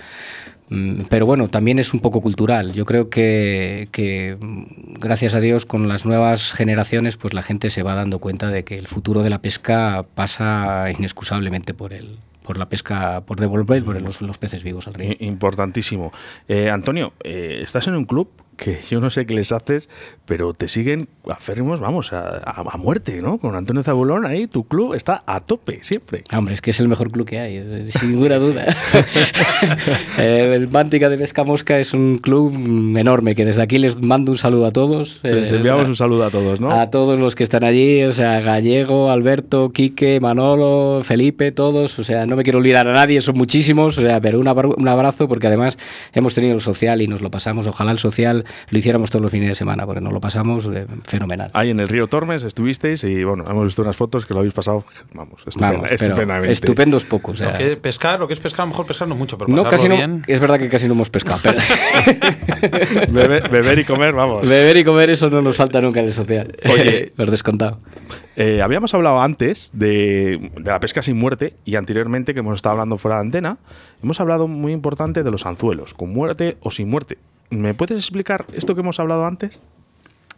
Mm, Pero bueno, también es un poco cultural. Yo creo que, que, mm, gracias a Dios con las nuevas generaciones, pues la gente se va dando cuenta de que el futuro de la pesca pasa inexcusablemente por el, por la pesca, por devolver por los, los peces vivos al río. Importantísimo. Eh, Antonio, eh, estás en un club que yo no sé qué les haces, pero te siguen aférrimos, vamos, a, a- a muerte, ¿no? Con Antonio Zabulón ahí, tu club está a tope siempre. Hombre, es que es el mejor club que hay, eh, sin ninguna duda. [LAUGHS] el Mántica de Pesca Mosca es un club enorme, que desde aquí les mando un saludo a todos. Les eh, enviamos un saludo a todos, ¿no? A todos los que están allí, o sea, Gallego, Alberto, Quique, Manolo, Felipe, todos, o sea, no me quiero olvidar a nadie, son muchísimos, o sea, pero un abrazo porque además hemos tenido el social y nos lo pasamos, ojalá el social lo hiciéramos todos los fines de semana, porque nos lo pasamos eh, fenomenal. Ahí en el río Tormes estuvisteis y bueno, hemos visto unas fotos que lo habéis pasado, vamos, estupenda- Vamos, estupendamente. Estupendos pocos. o Lo sea, que pescar, lo que es pescar, a lo mejor pescar no mucho, pero no, casi no, bien. es verdad que casi no hemos pescado, pero [LAUGHS] beber, beber y comer, vamos. [LAUGHS] beber y comer eso no nos falta nunca en el social. Oye. [LAUGHS] por descontado. Eh, habíamos hablado antes de, de la pesca sin muerte y anteriormente, que hemos estado hablando fuera de antena, hemos hablado muy importante de los anzuelos, con muerte o sin muerte. ¿Me puedes explicar esto que hemos hablado antes?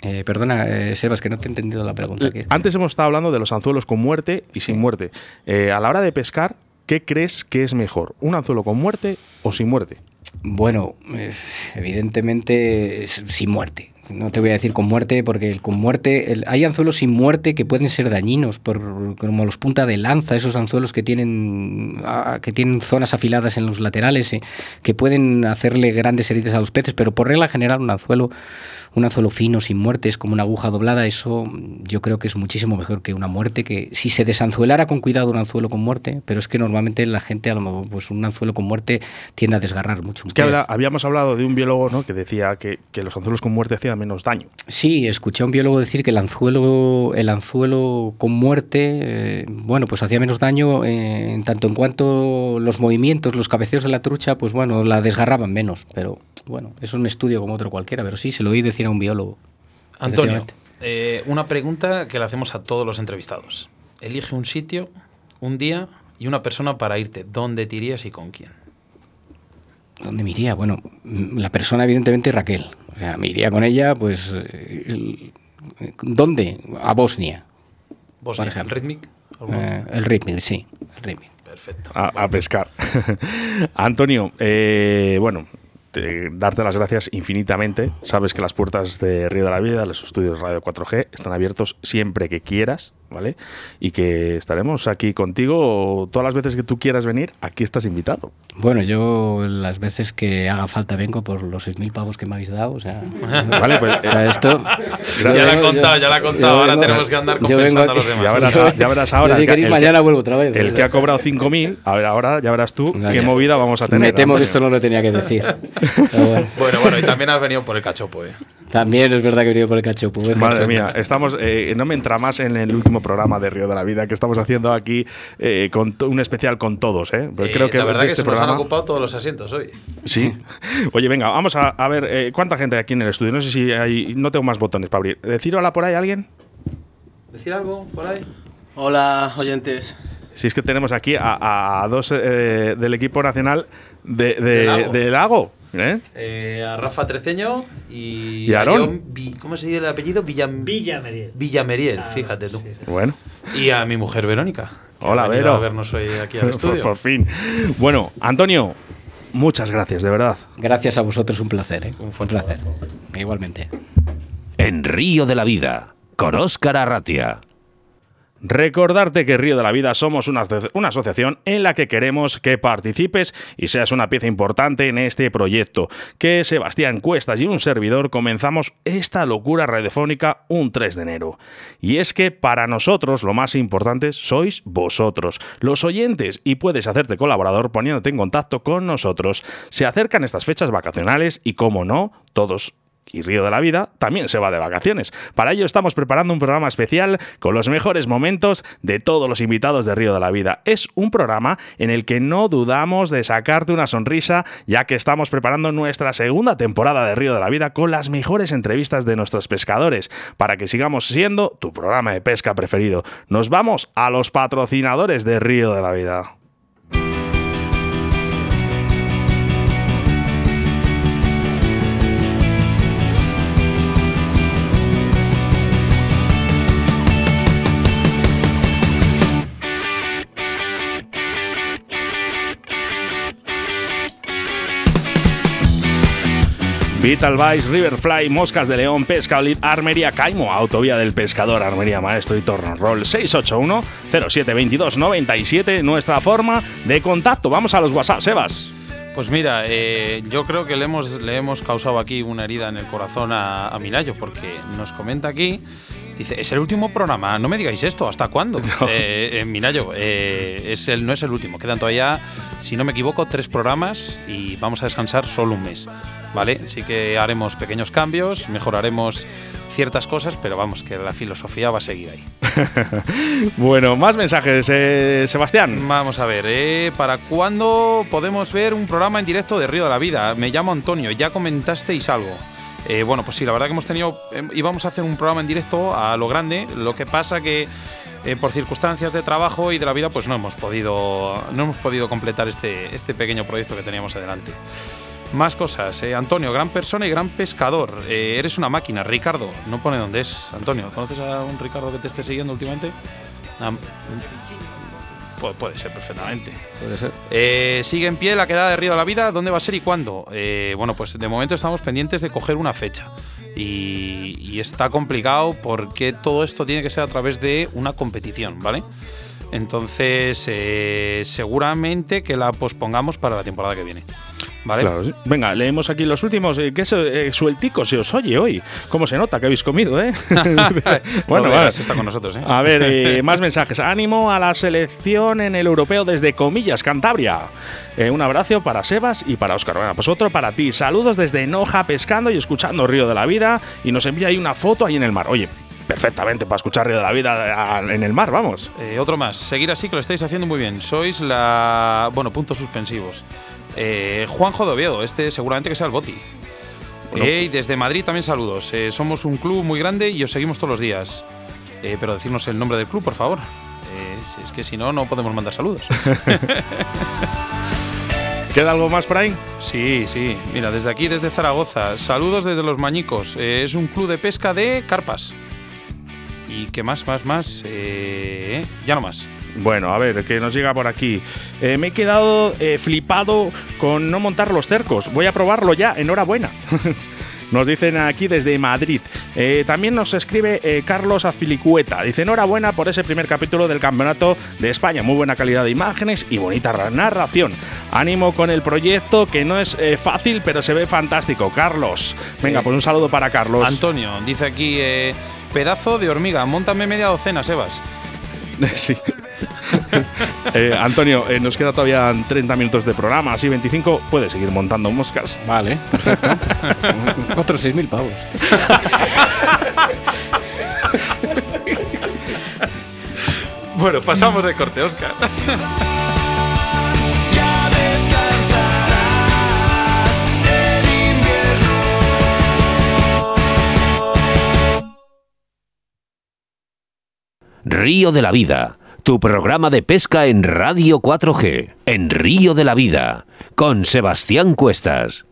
Eh, perdona, eh, Sebas, que no te he entendido la pregunta. ¿qué? Antes hemos estado hablando de los anzuelos con muerte y sin muerte. Eh, a la hora de pescar, ¿qué crees que es mejor? ¿Un anzuelo con muerte o sin muerte? Bueno, eh, evidentemente sin muerte. No te voy a decir con muerte, porque con muerte, hay anzuelos sin muerte que pueden ser dañinos, por, como los punta de lanza, esos anzuelos que tienen, que tienen zonas afiladas en los laterales, eh, que pueden hacerle grandes heridas a los peces, pero por regla general un anzuelo, un anzuelo fino, sin muerte, es como una aguja doblada, eso yo creo que es muchísimo mejor que una muerte, que si se desanzuelara con cuidado un anzuelo con muerte, pero es que normalmente la gente, a lo mejor, pues un anzuelo con muerte tiende a desgarrar mucho. Es que habla- habíamos hablado de un biólogo ¿no? que decía que, que los anzuelos con muerte hacían menos daño. Sí, escuché a un biólogo decir que el anzuelo, el anzuelo con muerte, eh, bueno, pues hacía menos daño eh, en tanto en cuanto los movimientos, los cabeceos de la trucha, pues bueno, la desgarraban menos. Pero bueno, es un estudio como otro cualquiera, pero sí, se lo oí decir a un biólogo. Antonio, eh, una pregunta que le hacemos a todos los entrevistados. Elige un sitio, un día y una persona para irte. ¿Dónde te irías y con quién? ¿Dónde me iría? Bueno, mm, la persona evidentemente Raquel. O sea, me iría con ella, pues... eh, el- ¿Dónde? A Bosnia. Bosnia, por ejemplo. ¿el Rhythmic? ¿Alguno de Eh, el Rhythmic, sí. El Rhythmic. Perfecto. a, a pescar. [LAUGHS] Antonio, eh, bueno, te- darte las gracias infinitamente. Sabes que las puertas de Río de la Vida, los estudios Radio 4G, están abiertos siempre que quieras, ¿vale? Y que estaremos aquí contigo todas las veces que tú quieras venir. Aquí estás invitado. Bueno, yo las veces que haga falta vengo por los 6.000 pavos que me habéis dado, o sea... [LAUGHS] Vale, pues, o sea, esto... Ya la ha contado, yo- ya la ha contado. Ahora vengo- tenemos que andar vengo compensando a los demás. Ya verás, ya verás [LAUGHS] ahora. Yo si el que- queréis el mañana vuelvo otra vez. El que ha cobrado 5.000, a ver, ahora ya verás tú Ya, qué ya. movida vamos a tener. Me temo que esto no lo tenía que decir. [LAUGHS] Bueno, Bueno, bueno, y también has venido por el cachopo, ¿eh? también es verdad que he venido por el cachopo. ¿eh, Madre mía, estamos, eh, no me entra más en el último programa de Río de la Vida que estamos haciendo aquí, eh, con un especial con todos. ¿eh? Pues Eh, creo que la verdad que este se nos han programa. ocupado todos los asientos hoy. Sí. [LAUGHS] Oye, venga, vamos a, a ver eh, cuánta gente hay aquí en el estudio. No sé si hay. No tengo más botones para abrir. ¿Decir hola por ahí alguien? ¿Decir algo por ahí? Hola, oyentes. Si es que tenemos aquí a, a dos eh, del equipo nacional de, de- De Lago. de Lago. ¿Eh? Eh, a Rafa Treceño y, ¿Y a Aarón? ¿Cómo se dice el apellido? Villam... Villameriel. Villameriel, Claro, fíjate tú. sí, sí. Bueno. Y a mi mujer Verónica. Hola, Vero. a vernos hoy aquí al [LAUGHS] por, estudio. por fin. Bueno, Antonio, muchas gracias, de verdad. Gracias a vosotros, un placer. ¿eh? Un Un, fuerte placer. Igualmente. En Río de la Vida, con Óscar Arratia. Recordarte que Río de la Vida somos una, aso- una asociación en la que queremos que participes y seas una pieza importante en este proyecto. Que Sebastián Cuestas y un servidor comenzamos esta locura radiofónica un 3 de enero. Y es que para nosotros lo más importante sois vosotros, los oyentes, y puedes hacerte colaborador poniéndote en contacto con nosotros. Se acercan estas fechas vacacionales y, como no, todos y Río de la Vida también se va de vacaciones. Para ello estamos preparando un programa especial con los mejores momentos de todos los invitados de Río de la Vida. Es un programa en el que no dudamos de sacarte una sonrisa, ya que estamos preparando nuestra segunda temporada de Río de la Vida con las mejores entrevistas de nuestros pescadores, para que sigamos siendo tu programa de pesca preferido. Nos vamos a los patrocinadores de Río de la Vida. Vital Vice, Riverfly, Moscas de León, Pesca Armería Caimo, Autovía del Pescador, Armería Maestro y Torno Roll 681-0722-97, nuestra forma de contacto. Vamos a los WhatsApp, Sebas. Pues mira, eh, yo creo que le hemos, le hemos causado aquí una herida en el corazón a, a Minayo, porque nos comenta aquí Dice, es el último programa, no me digáis esto, ¿hasta cuándo? [LAUGHS] Eh, eh, Minayo, eh, es el, no es el último, quedan todavía, si no me equivoco, tres programas y vamos a descansar solo un mes, ¿vale? Así que haremos pequeños cambios, mejoraremos ciertas cosas, pero vamos, que la filosofía va a seguir ahí. [LAUGHS] bueno, más mensajes, eh, Sebastián. Vamos a ver, eh, ¿para cuándo podemos ver un programa en directo de Río de la Vida? Me llamo Antonio, ya comentasteis algo. Eh, bueno, pues sí, la verdad que hemos tenido, eh, íbamos a hacer un programa en directo a lo grande, lo que pasa que eh, por circunstancias de trabajo y de la vida, pues no hemos podido, no hemos podido completar este, este pequeño proyecto que teníamos adelante. Más cosas. eh, Antonio, gran persona y gran pescador. Eh, eres una máquina. Ricardo, no pone dónde es. Antonio, ¿conoces a un Ricardo que te esté siguiendo últimamente? Ah, pu- puede ser perfectamente. Puede ser. Eh, sigue en pie la quedada de Río de la Vida. ¿Dónde va a ser y cuándo? Eh, bueno, pues de momento estamos pendientes de coger una fecha. Y, y está complicado porque todo esto tiene que ser a través de una competición, ¿vale? Entonces, eh, seguramente que la pospongamos para la temporada que viene. ¿Vale? Claro. Venga, leemos aquí los últimos. Eh, ¿Qué se- eh, sueltico se os oye hoy? ¿Cómo se nota que habéis comido, eh? [LAUGHS] [LAUGHS] bueno, va. está con nosotros, ¿eh? A ver, [LAUGHS] más mensajes. Ánimo a la selección en el europeo desde Comillas, Cantabria. Un abrazo para Sebas y para Óscar. Bueno, pues otro para ti. Saludos desde Noja, pescando y escuchando Río de la Vida. Y nos envía ahí una foto ahí en el mar. Oye, perfectamente para escuchar Río de la Vida en el mar, vamos. Eh, otro más. Seguir así que lo estáis haciendo muy bien. Sois la. Bueno, puntos suspensivos. Eh, Juanjo de Oviedo, este seguramente que sea el Boti. Bueno. Eh, y desde Madrid también saludos. Eh, somos un club muy grande y os seguimos todos los días. Pero decirnos el nombre del club, por favor. Si es que si no, no podemos mandar saludos. [LAUGHS] ¿Queda algo más por ahí? Sí, sí. Mira, desde aquí, desde Zaragoza. Saludos desde Los Mañicos. Es un club de pesca de carpas. ¿Y qué más, más, más? Ya no más. Bueno, a ver, que nos llega por aquí. Eh, me he quedado eh, flipado con no montar los cercos. Voy a probarlo ya, enhorabuena. [LAUGHS] Nos dicen aquí desde Madrid. Eh, también nos escribe eh, Carlos Azpilicueta. Dice enhorabuena por ese primer capítulo del Campeonato de España. Muy buena calidad de imágenes y bonita ra- narración. Ánimo con el proyecto que no es eh, fácil, pero se ve fantástico. Carlos. Venga, pues un saludo para Carlos. Antonio, dice aquí, pedazo de hormiga, montame media docena, Sebas. [LAUGHS] Sí. [LAUGHS] Eh, Antonio, eh, nos queda todavía 30 minutos de programa, así 25. Puedes seguir montando moscas. Vale, perfecto. [LAUGHS] Otros 6.000 pavos. [LAUGHS] Bueno, pasamos de corte, Oscar. Ya descansarás en invierno. Río de la Vida, tu programa de pesca en Radio 4G, en Río de la Vida, con Sebastián Cuestas.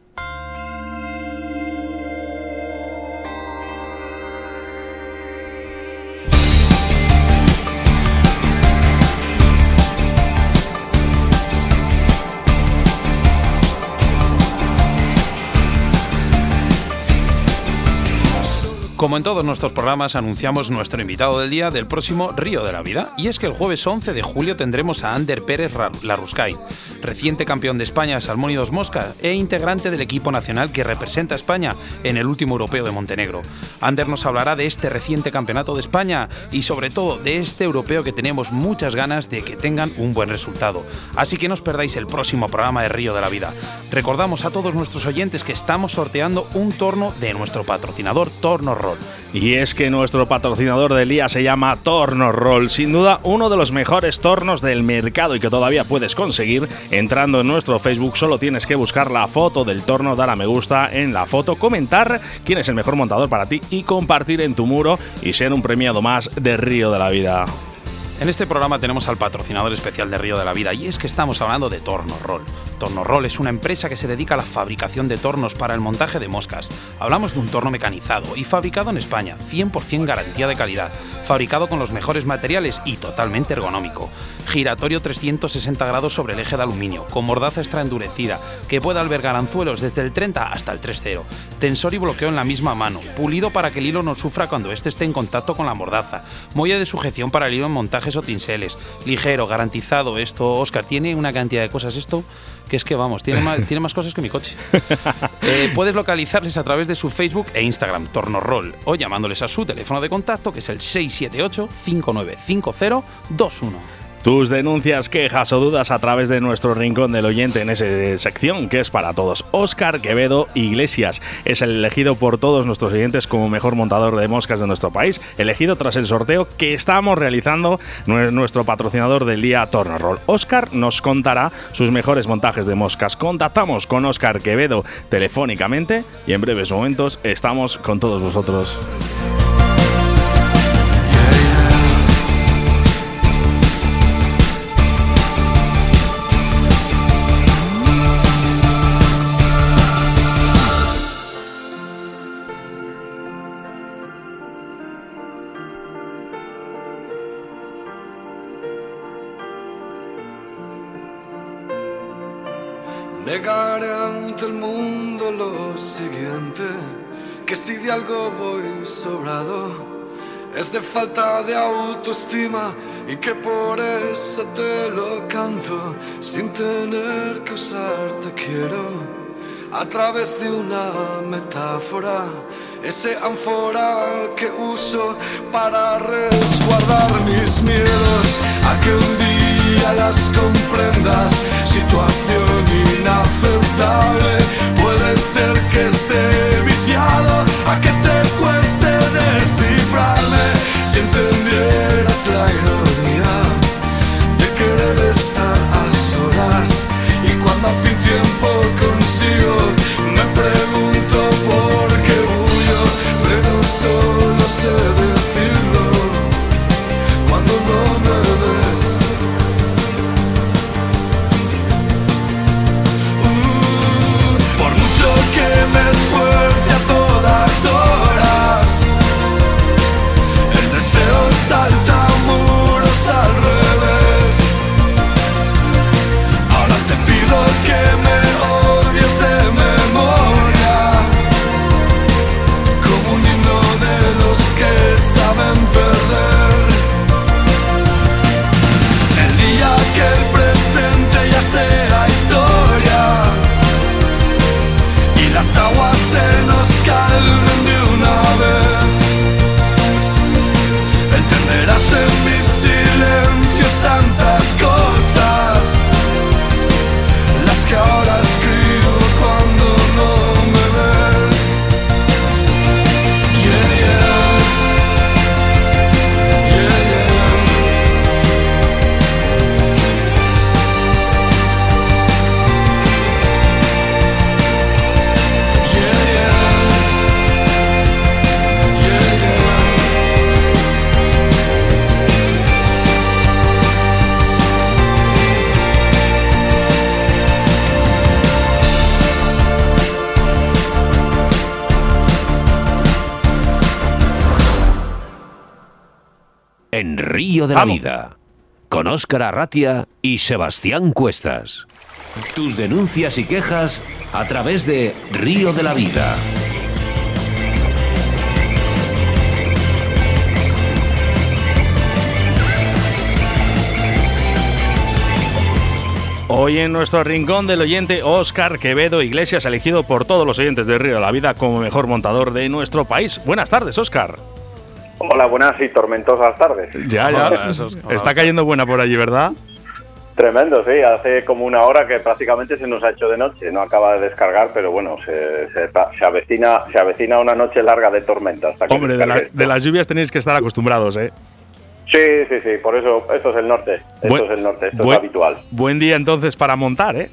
Como en todos nuestros programas, anunciamos nuestro invitado del día del próximo Río de la Vida. Y es que el jueves 11 de julio tendremos a Ander Pérez Larruscay, reciente campeón de España Salmónidos Mosca e integrante del equipo nacional que representa a España en el último europeo de Montenegro. Ander nos hablará de este reciente campeonato de España y sobre todo de este europeo que tenemos muchas ganas de que tengan un buen resultado. Así que no os perdáis el próximo programa de Río de la Vida. Recordamos a todos nuestros oyentes que estamos sorteando un torno de nuestro patrocinador Torno Roll. Y es que nuestro patrocinador del día se llama Torno Roll, sin duda uno de los mejores tornos del mercado y que todavía puedes conseguir entrando en nuestro Facebook. Solo tienes que buscar la foto del torno, dar a me gusta en la foto, comentar quién es el mejor montador para ti y compartir en tu muro y ser un premiado más de Río de la Vida. En este programa tenemos al patrocinador especial de Río de la Vida y es que estamos hablando de Torno Roll. Torno Roll es una empresa que se dedica a la fabricación de tornos para el montaje de moscas. Hablamos de un torno mecanizado y fabricado en España, 100% garantía de calidad, fabricado con los mejores materiales y totalmente ergonómico. Giratorio 360 grados sobre el eje de aluminio, con mordaza extra endurecida, que puede albergar anzuelos desde el 30 hasta el 3.0, tensor y bloqueo en la misma mano, pulido para que el hilo no sufra cuando éste esté en contacto con la mordaza, muelle de sujeción para el hilo en montajes o tinseles, ligero, garantizado. Esto, Oscar, tiene una cantidad de cosas esto que es que vamos, tiene más, tiene más cosas que mi coche. [LAUGHS] Eh, puedes localizarles a través de su Facebook e Instagram, Tornorroll, o llamándoles a su teléfono de contacto, que es el 678-595021. Tus denuncias, quejas o dudas a través de nuestro rincón del oyente en esa sección que es para todos. Óscar Quevedo Iglesias es el elegido por todos nuestros oyentes como mejor montador de moscas de nuestro país, elegido tras el sorteo que estamos realizando nue- nuestro patrocinador del día Tornorroll. Óscar nos contará sus mejores montajes de moscas. Contactamos con Óscar Quevedo telefónicamente y en breves momentos estamos con todos vosotros. Que si de algo voy sobrado, es de falta de autoestima y que por eso te lo canto sin tener que usarte quiero. A través de una metáfora, ese ánfora que uso para resguardar mis miedos, a día las comprendas. Situación inaceptable, puede ser que esté viciado, a que te cueste descifrarme. Si entendieras la ironía La Vida, con Óscar Arratia y Sebastián Cuestas. Tus denuncias y quejas a través de Río de la Vida. Hoy en nuestro rincón del oyente, Óscar Quevedo Iglesias, elegido por todos los oyentes de Río de la Vida como mejor montador de nuestro país. Buenas tardes, Óscar. Hola, buenas y tormentosas tardes. Ya, ya. Está cayendo buena por allí, ¿verdad? Tremendo, sí. Hace como una hora que prácticamente se nos ha hecho de noche. No acaba de descargar, pero bueno, se, se, se avecina, se avecina una noche larga de tormenta. Hasta que Hombre, de, la- descargue de las lluvias tenéis que estar acostumbrados, ¿eh? Sí, sí, sí. Por eso, esto es el norte. Esto Buen- es el norte. Esto buen- es habitual. Buen día entonces para montar, ¿eh?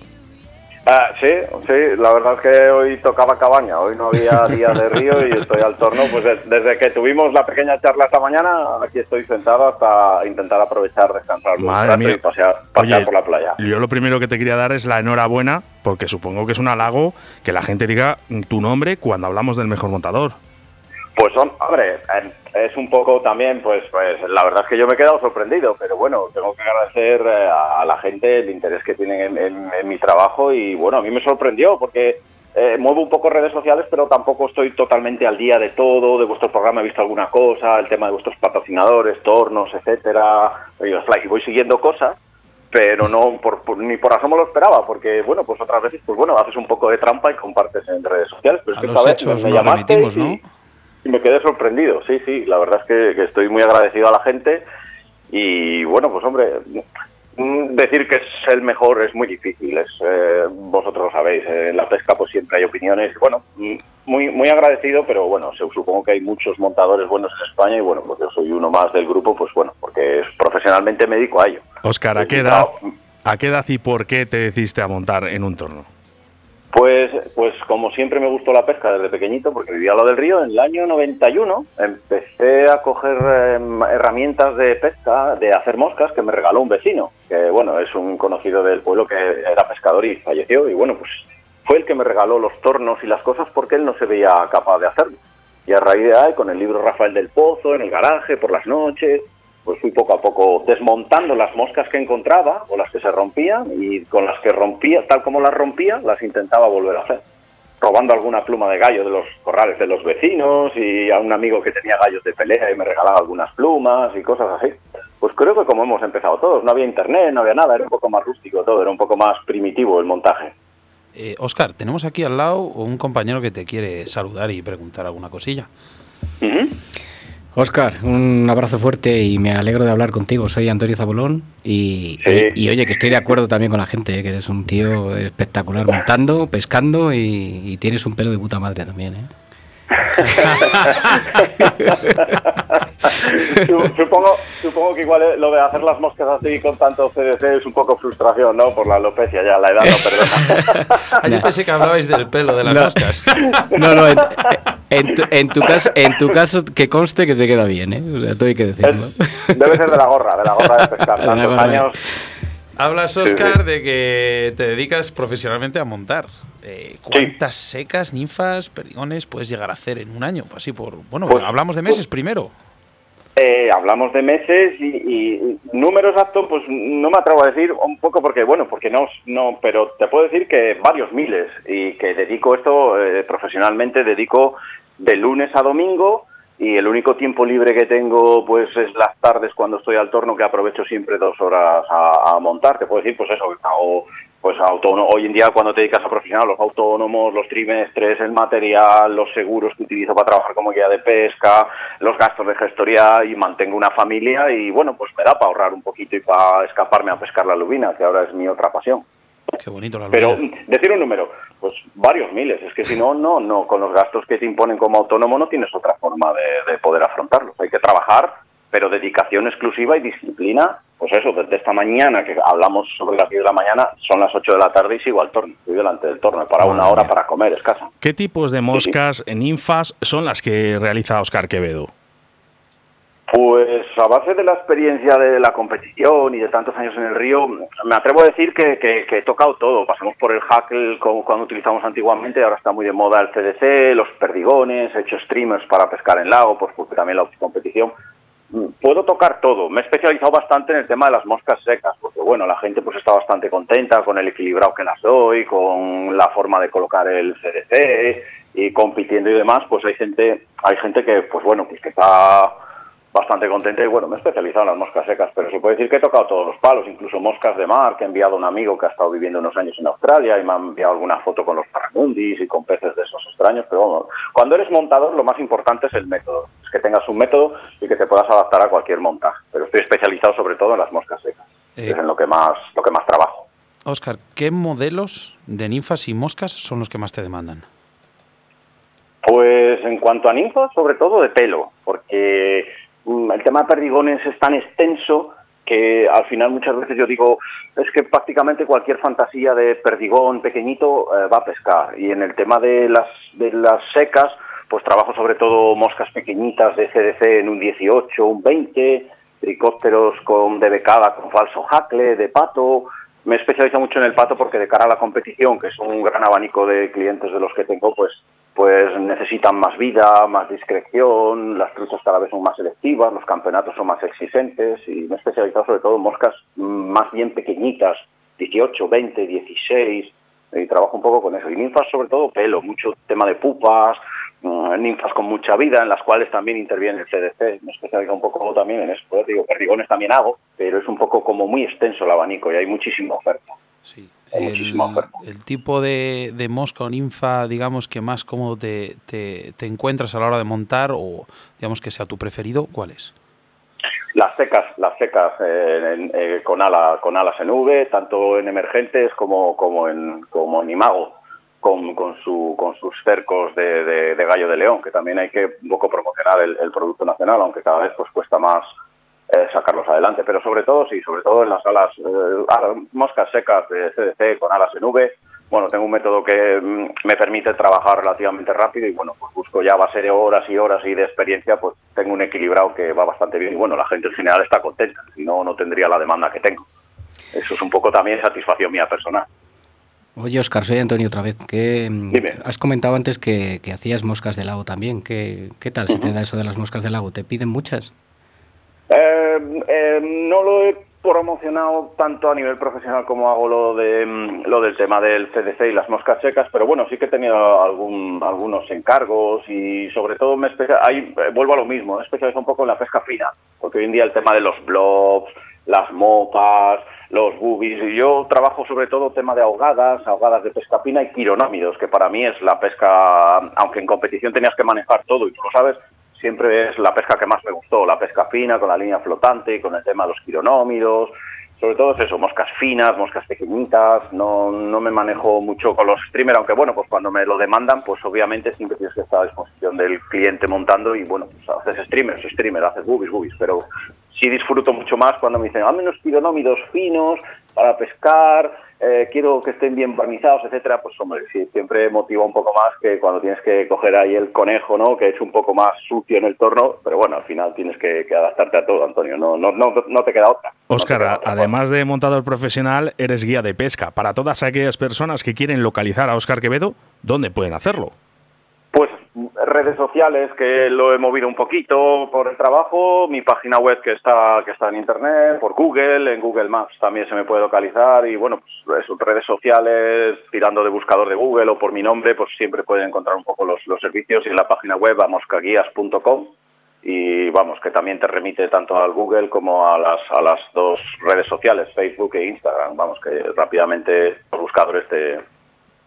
Ah, sí, sí. La verdad es que hoy tocaba cabaña. Hoy no había [LAUGHS] día de río y estoy al torno. Pues de- desde que tuvimos la pequeña charla esta mañana, aquí estoy sentado hasta intentar aprovechar, descansar Madre mía. y pasear, pasear Oye, por la playa. Yo lo primero que te quería dar es la enhorabuena, porque supongo que es un halago que la gente diga tu nombre cuando hablamos del mejor montador. Pues son, hombre, es un poco también, pues, pues la verdad es que yo me he quedado sorprendido, pero bueno, tengo que agradecer eh, a, la gente el interés que tienen en, mi trabajo y bueno, a mí me sorprendió porque eh, muevo un poco redes sociales, pero tampoco estoy totalmente al día de todo, de vuestro programa he visto alguna cosa, el tema de vuestros patrocinadores, tornos, etcétera, y voy siguiendo cosas pero no por, ni por asomo lo esperaba, porque bueno, pues otras veces, pues bueno, haces un poco de trampa y compartes en redes sociales, pero es que esta vez me, llamaste y, y, me quedé sorprendido, sí, sí, la verdad es que, que, estoy muy agradecido a la gente y bueno, pues hombre, Mm, decir que es el mejor es muy difícil, es, eh, vosotros lo sabéis, eh, en la pesca pues siempre hay opiniones, bueno, mm, muy muy agradecido, pero bueno, supongo que hay muchos montadores buenos en España y bueno, pues yo soy uno más del grupo, pues bueno, porque profesionalmente me dedico a ello. Óscar, ¿a qué edad, a qué edad y por qué te decidiste a montar en un torno? Pues, pues como siempre me gustó la pesca desde pequeñito, porque vivía al lado del río, en el año 91 empecé a coger em, herramientas de pesca, de hacer moscas, que me regaló un vecino, que bueno, es un conocido del pueblo que era pescador y falleció, y bueno, pues fue el que me regaló los tornos y las cosas porque él no se veía capaz de hacerlo. Y a raíz de ahí, con el libro Rafael del Pozo, en el garaje, por las noches, pues fui poco a poco desmontando las moscas que encontraba o las que se rompían y con las que rompía, tal como las rompía, las intentaba volver a hacer. Robando alguna pluma de gallo de los corrales de los vecinos y a un amigo que tenía gallos de pelea y me regalaba algunas plumas y cosas así. Pues creo que como hemos empezado todos, no había internet, no había nada, era un poco más rústico todo, era un poco más primitivo el montaje. Eh, Oscar, tenemos aquí al lado un compañero que te quiere saludar y preguntar alguna cosilla. Oscar, un abrazo fuerte y me alegro de hablar contigo. Soy Antonio Zabulón y, oye, que estoy de acuerdo también con la gente, ¿eh? que eres un tío espectacular montando, pescando y, y, tienes un pelo de puta madre también. ¿eh? [LAUGHS] supongo, supongo que igual lo de hacer las moscas así con tanto CDC es un poco frustración, ¿no? Por la alopecia ya, la edad no perdona. [LAUGHS] Yo pensé que hablabais del pelo de las moscas. No, no, en, tu, caso, en tu caso que conste que te queda bien, ¿eh? O sea, hay que decirlo. debe ser de la gorra, de la gorra de pescar. Tantos años... Hablas, Oscar, de que te dedicas profesionalmente a montar. Eh, ¿Cuántas secas, ninfas, perdigones puedes llegar a hacer en un año? Así por, bueno, pues, hablamos de meses primero. Eh, hablamos de meses y, número exacto, pues no me atrevo a decir un poco porque, bueno, porque no, no, pero te puedo decir que varios miles y que dedico esto eh, profesionalmente, dedico de lunes a domingo y el único tiempo libre que tengo pues es las tardes cuando estoy al torno que aprovecho siempre dos horas a, montar. Te puedo decir pues eso o pues autónomo. Hoy en día cuando te dedicas a profesional los autónomos los trimestres el material los seguros que utilizo para trabajar como guía de pesca los gastos de gestoría y mantengo una familia y bueno pues me da para ahorrar un poquito y para escaparme a pescar la lubina que ahora es mi otra pasión Qué bonito la Pero decir un número, pues varios miles. Es que si no, no, no, con los gastos que te imponen como autónomo no tienes otra forma de, poder afrontarlos. Hay que trabajar, pero dedicación exclusiva y disciplina. Pues eso, desde esta mañana que hablamos sobre las 10 de la mañana, son las 8 de la tarde y sigo al torno. Estoy delante del torno, para una hora para comer escasa. ¿Qué tipos de moscas, ninfas, son las que realiza Oscar Quevedo? Pues a base de la experiencia de la competición y de tantos años en el río, me atrevo a decir que, he tocado todo. Pasamos por el hackle cuando utilizamos antiguamente, ahora está muy de moda el CDC, los perdigones, he hecho streamers para pescar en lago, pues porque también la competición. Puedo tocar todo. Me he especializado bastante en el tema de las moscas secas, porque bueno, la gente pues está bastante contenta con el equilibrado que las doy, con la forma de colocar el CDC y compitiendo y demás, pues hay gente, hay gente que pues bueno, pues que está bastante contenta y bueno, me he especializado en las moscas secas, pero se puede decir que he tocado todos los palos, incluso moscas de mar, que he enviado a un amigo que ha estado viviendo unos años en Australia y me ha enviado alguna foto con los paramundis y con peces de esos extraños, pero bueno, cuando eres montador lo más importante es el método, es que tengas un método y que te puedas adaptar a cualquier montaje, pero estoy especializado sobre todo en las moscas secas, eh, es en lo que más, lo que más trabajo. Oscar, ¿qué modelos de ninfas y moscas son los que más te demandan? Pues en cuanto a ninfas, sobre todo de pelo, porque el tema de perdigones es tan extenso que al final muchas veces yo digo, es que prácticamente cualquier fantasía de perdigón pequeñito eh, va a pescar. Y en el tema de las, de las secas, pues trabajo sobre todo moscas pequeñitas de CDC en un 18, un 20, helicópteros con de becada, con falso hackle, de pato. Me especializo mucho en el pato porque de cara a la competición, que es un gran abanico de clientes de los que tengo, pues pues necesitan más vida, más discreción, las truchas cada vez son más selectivas, los campeonatos son más exigentes y me he especializado sobre todo en moscas más bien pequeñitas, 18, 20, 16, y trabajo un poco con eso. Y ninfas sobre todo pelo, mucho tema de pupas, mm, ninfas con mucha vida, en las cuales también interviene el CDC. Me especializo un poco también en eso. Pues digo, perdigones también hago, pero es un poco como muy extenso el abanico y hay muchísima oferta. Sí. El, el, tipo de, de, mosca o ninfa, digamos, que más cómodo te, te, te, encuentras a la hora de montar o, digamos, que sea tu preferido, ¿cuál es? Las secas, las secas eh, eh, con, ala, con alas en V, tanto en emergentes como, como, en, como en imago, con, con, su, con sus cercos de, de, de, gallo de león, que también hay que un poco promocionar el, el producto nacional, aunque cada vez pues cuesta más eh, sacarlos adelante. Pero sobre todo, sí, sobre todo en las alas, eh, moscas secas de CDC con alas en V. Bueno, tengo un método que mm, me permite trabajar relativamente rápido y bueno, pues busco ya base de horas y horas y de experiencia, pues tengo un equilibrado que va bastante bien y bueno, la gente en general está contenta, si no, no tendría la demanda que tengo. Eso es un poco también satisfacción mía personal. Oye, Oscar, soy Antonio otra vez. ¿Qué, Dime. Has comentado antes que, que, hacías moscas de lago también. ¿Qué, qué tal uh -huh. se te da eso de las moscas de lago? ¿Te piden muchas? Eh, eh, no lo he promocionado tanto a nivel profesional como hago lo de lo del tema del CDC y las moscas secas, pero bueno, sí que he tenido algún, algunos encargos y sobre todo me ahí vuelvo a lo mismo, me especializo un poco en la pesca fina, porque hoy en día el tema de los blobs, las mopas, los boobies, y yo trabajo sobre todo tema de ahogadas, ahogadas de pesca fina y quironómidos, que para mí es la pesca, aunque en competición tenías que manejar todo y tú lo sabes, siempre es la pesca que más me gustó, la pesca fina con la línea flotante, con el tema de los quironómidos, sobre todo es eso, moscas finas, moscas pequeñitas, no, no me manejo mucho con los streamers, aunque bueno, pues cuando me lo demandan, pues obviamente siempre tienes que estar a disposición del cliente montando y bueno, pues haces streamers, streamer, haces boobies, boobies, pero sí disfruto mucho más cuando me dicen, hazme unos quironómidos finos para pescar, eh, quiero que estén bien barnizados, etcétera, pues hombre, sí, siempre motiva un poco más que cuando tienes que coger ahí el conejo, ¿no? Que es un poco más sucio en el torno, pero bueno, al final tienes que, que adaptarte a todo, Antonio, no, no, no, no te queda otra. No otra, además de montador profesional, eres guía de pesca. Para todas aquellas personas que quieren localizar a Oscar Quevedo, ¿dónde pueden hacerlo? Redes sociales que lo he movido un poquito por el trabajo, mi página web que está que está en internet, por Google, en Google Maps también se me puede localizar y bueno, pues redes sociales, tirando de buscador de Google o por mi nombre, pues siempre pueden encontrar un poco los, los servicios y en la página web moscaguías.com y vamos, que también te remite tanto al Google como a las, a las dos redes sociales, Facebook e Instagram, vamos, que rápidamente los buscadores te,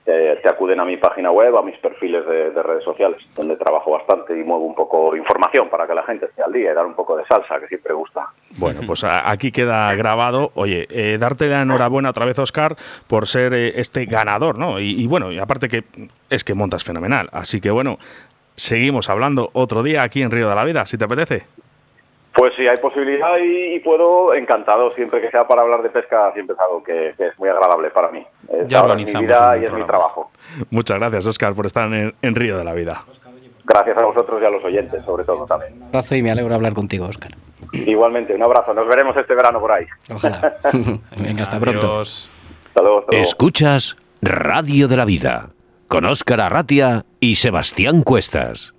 te, te, acuden a mi página web, a mis perfiles de, de, redes sociales, donde trabajo bastante y muevo un poco de información para que la gente esté al día y dar un poco de salsa, que siempre gusta. Bueno, pues aquí queda grabado. Oye, eh, darte la enhorabuena otra vez, Oscar, por ser eh, este ganador, ¿no? Y, y, bueno, y aparte que es que montas fenomenal. Así que bueno, seguimos hablando otro día aquí en Río de la Vida, si te apetece. Pues si hay posibilidad y, y, puedo, encantado, siempre que sea para hablar de pesca, siempre es algo que, que es muy agradable para mí. Es, ya es mi vida y es mi trabajo. Muchas gracias, Oscar, por estar en, en, Río de la Vida. Gracias a vosotros y a los oyentes, sobre todo también. Un abrazo y me alegro hablar contigo, Oscar. Igualmente, un abrazo. Nos veremos este verano por ahí. Ojalá. [LAUGHS] Venga, hasta pronto. Hasta luego, hasta luego. Escuchas Radio de la Vida con Óscar Arratia y Sebastián Cuestas.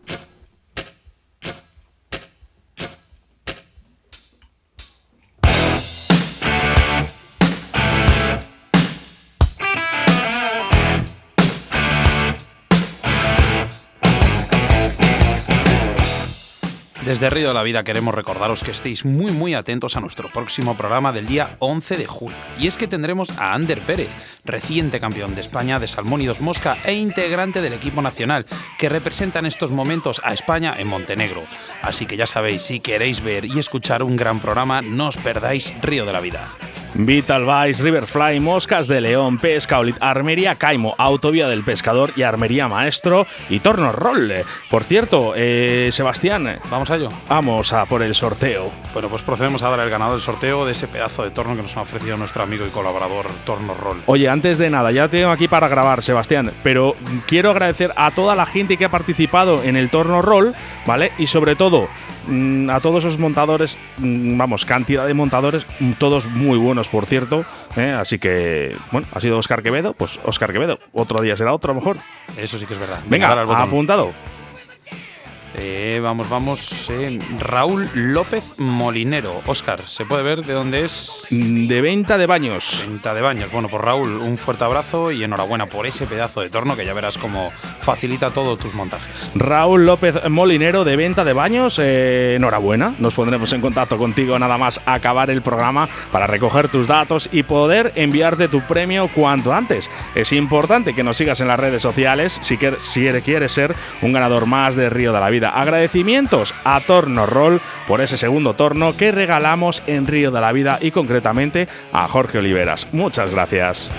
Desde Río de la Vida queremos recordaros que estéis muy muy atentos a nuestro próximo programa del día 11 de julio. Y es que tendremos a Ander Pérez, reciente campeón de España de Salmónidos Mosca e integrante del equipo nacional, que representa en estos momentos a España en Montenegro. Así que ya sabéis, si queréis ver y escuchar un gran programa, no os perdáis Río de la Vida. Vital Vice, Riverfly, Moscas de León, Pesca Olit, Armería Caimo, Autovía del Pescador y Armería Maestro y Torno Roll. Por cierto, eh, Sebastián, vamos a ello. Vamos a por el sorteo. Bueno, pues procedemos a dar el ganador del sorteo de ese pedazo de torno que nos ha ofrecido nuestro amigo y colaborador Torno Roll. Oye, antes de nada, ya tengo aquí para grabar, Sebastián, pero quiero agradecer a toda la gente que ha participado en el Torno Roll, ¿vale? Y sobre todo, a todos esos montadores, mm, vamos, cantidad de montadores, mm, todos muy buenos, por cierto. ¿eh? Así que, bueno, ha sido Oscar Quevedo, pues Oscar Quevedo. Otro día será otro, a lo mejor. Eso sí que es verdad. Venga, botón. apuntado. Eh, vamos, vamos. eh, Raúl López Molinero. Oscar, ¿se puede ver de dónde es? De venta de baños. Venta de baños. Bueno, pues Raúl, un fuerte abrazo y enhorabuena por ese pedazo de torno que ya verás cómo facilita todos tus montajes. Raúl López Molinero de venta de baños, eh, enhorabuena. Nos pondremos en contacto contigo nada más acabar el programa para recoger tus datos y poder enviarte tu premio cuanto antes. Es importante que nos sigas en las redes sociales si quieres ser un ganador más de Río de la Vida. Agradecimientos a Torno Roll por ese segundo torno que regalamos en Río de la Vida y concretamente a Jorge Oliveras. Muchas gracias.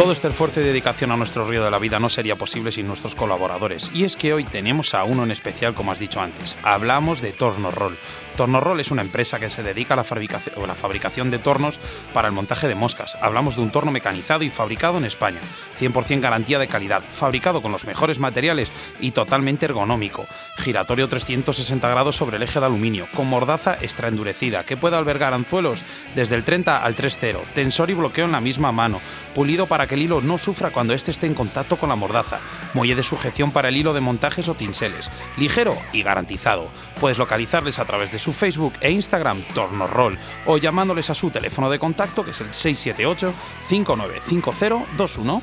Todo este esfuerzo y dedicación a nuestro río de la vida no sería posible sin nuestros colaboradores. Y es que hoy tenemos a uno en especial, como has dicho antes. Hablamos de Torno Roll. Torno Roll es una empresa que se dedica a la fabricación, de tornos para el montaje de moscas. Hablamos de un torno mecanizado y fabricado en España. 100% garantía de calidad, fabricado con los mejores materiales y totalmente ergonómico. Giratorio 360 grados sobre el eje de aluminio, con mordaza extra endurecida, que puede albergar anzuelos desde el 30 al 3.0, tensor y bloqueo en la misma mano, pulido para que el hilo no sufra cuando éste esté en contacto con la mordaza, muelle de sujeción para el hilo de montajes o tinseles, ligero y garantizado. Puedes localizarles a través de su Facebook e Instagram Tornorroll o llamándoles a su teléfono de contacto que es el 678 595021.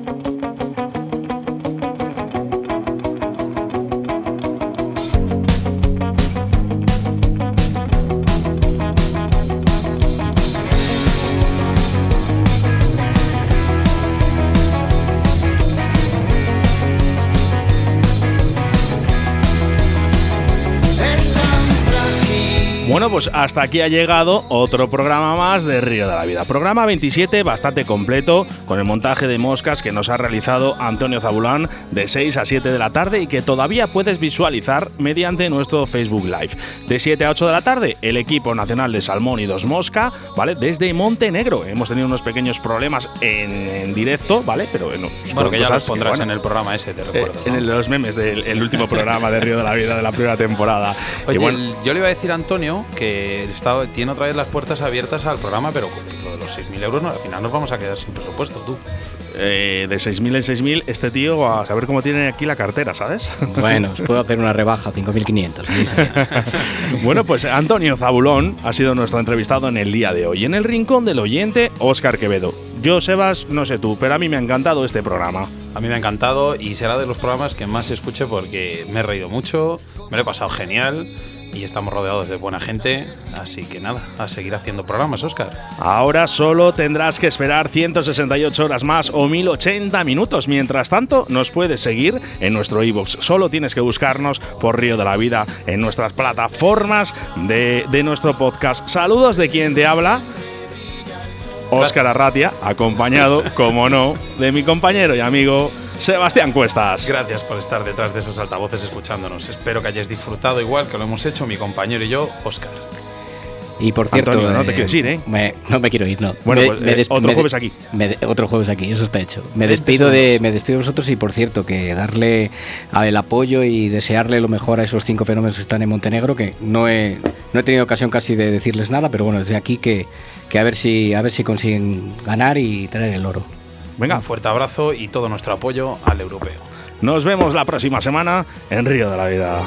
Pues hasta aquí ha llegado otro programa más de Río de la Vida. Programa 27, bastante completo, con el montaje de moscas que nos ha realizado Antonio Zabulán de 6 a 7 de la tarde y que todavía puedes visualizar mediante nuestro Facebook Live. De 7 a 8 de la tarde, el equipo nacional de Salmón y Dos Mosca, ¿vale? Desde Montenegro. Hemos tenido unos pequeños problemas en, en directo, ¿vale? Pero bueno, Bueno, que ya los pondrás bueno, en el programa ese, te eh, recuerdo. en el de los memes del el último programa de Río de la Vida de la primera temporada. Oye, Y bueno, el- yo le iba a decir a Antonio que está- tiene otra vez las puertas abiertas al programa, pero con lo de los 6.000 euros no, al final nos vamos a quedar sin presupuesto, tú. eh, de 6.000 en 6.000, este tío a saber cómo tiene aquí la cartera, ¿sabes? Bueno, os puedo hacer una rebaja, 5.500. sí, señor. [LAUGHS] bueno, pues Antonio Zabulón ha sido nuestro entrevistado en el día de hoy. En el rincón del oyente, Óscar Quevedo. Yo, Sebas, no sé tú, pero a mí me ha encantado este programa. A mí me ha encantado y será de los programas que más escuche porque me he reído mucho, me lo he pasado genial y estamos rodeados de buena gente, así que nada, a seguir haciendo programas, Oscar. Ahora solo tendrás que esperar 168 horas más o 1080 minutos. Mientras tanto, nos puedes seguir en nuestro iBox. Solo tienes que buscarnos por Río de la Vida en nuestras plataformas de, de nuestro podcast. Saludos de quien te habla. Óscar Arratia, acompañado, [LAUGHS] como no, de mi compañero y amigo Sebastián Cuestas. Gracias por estar detrás de esos altavoces escuchándonos. Espero que hayáis disfrutado igual que lo hemos hecho mi compañero y yo, Oscar. Y por cierto. Antonio, no te quieres ir, ¿eh? me- no me quiero ir, no. Bueno, Me- pues, me eh, otro jueves aquí. me de- otro jueves aquí, eso está hecho. Me despido de, me despido de vosotros y por cierto que darle el apoyo y desearle lo mejor a esos cinco fenómenos que están en Montenegro, que no he, no he tenido ocasión casi de decirles nada, pero bueno, desde aquí que, que a ver si a ver si consiguen ganar y traer el oro. Venga, Un fuerte abrazo y todo nuestro apoyo al europeo. nos vemos la próxima semana en Río de la Vida.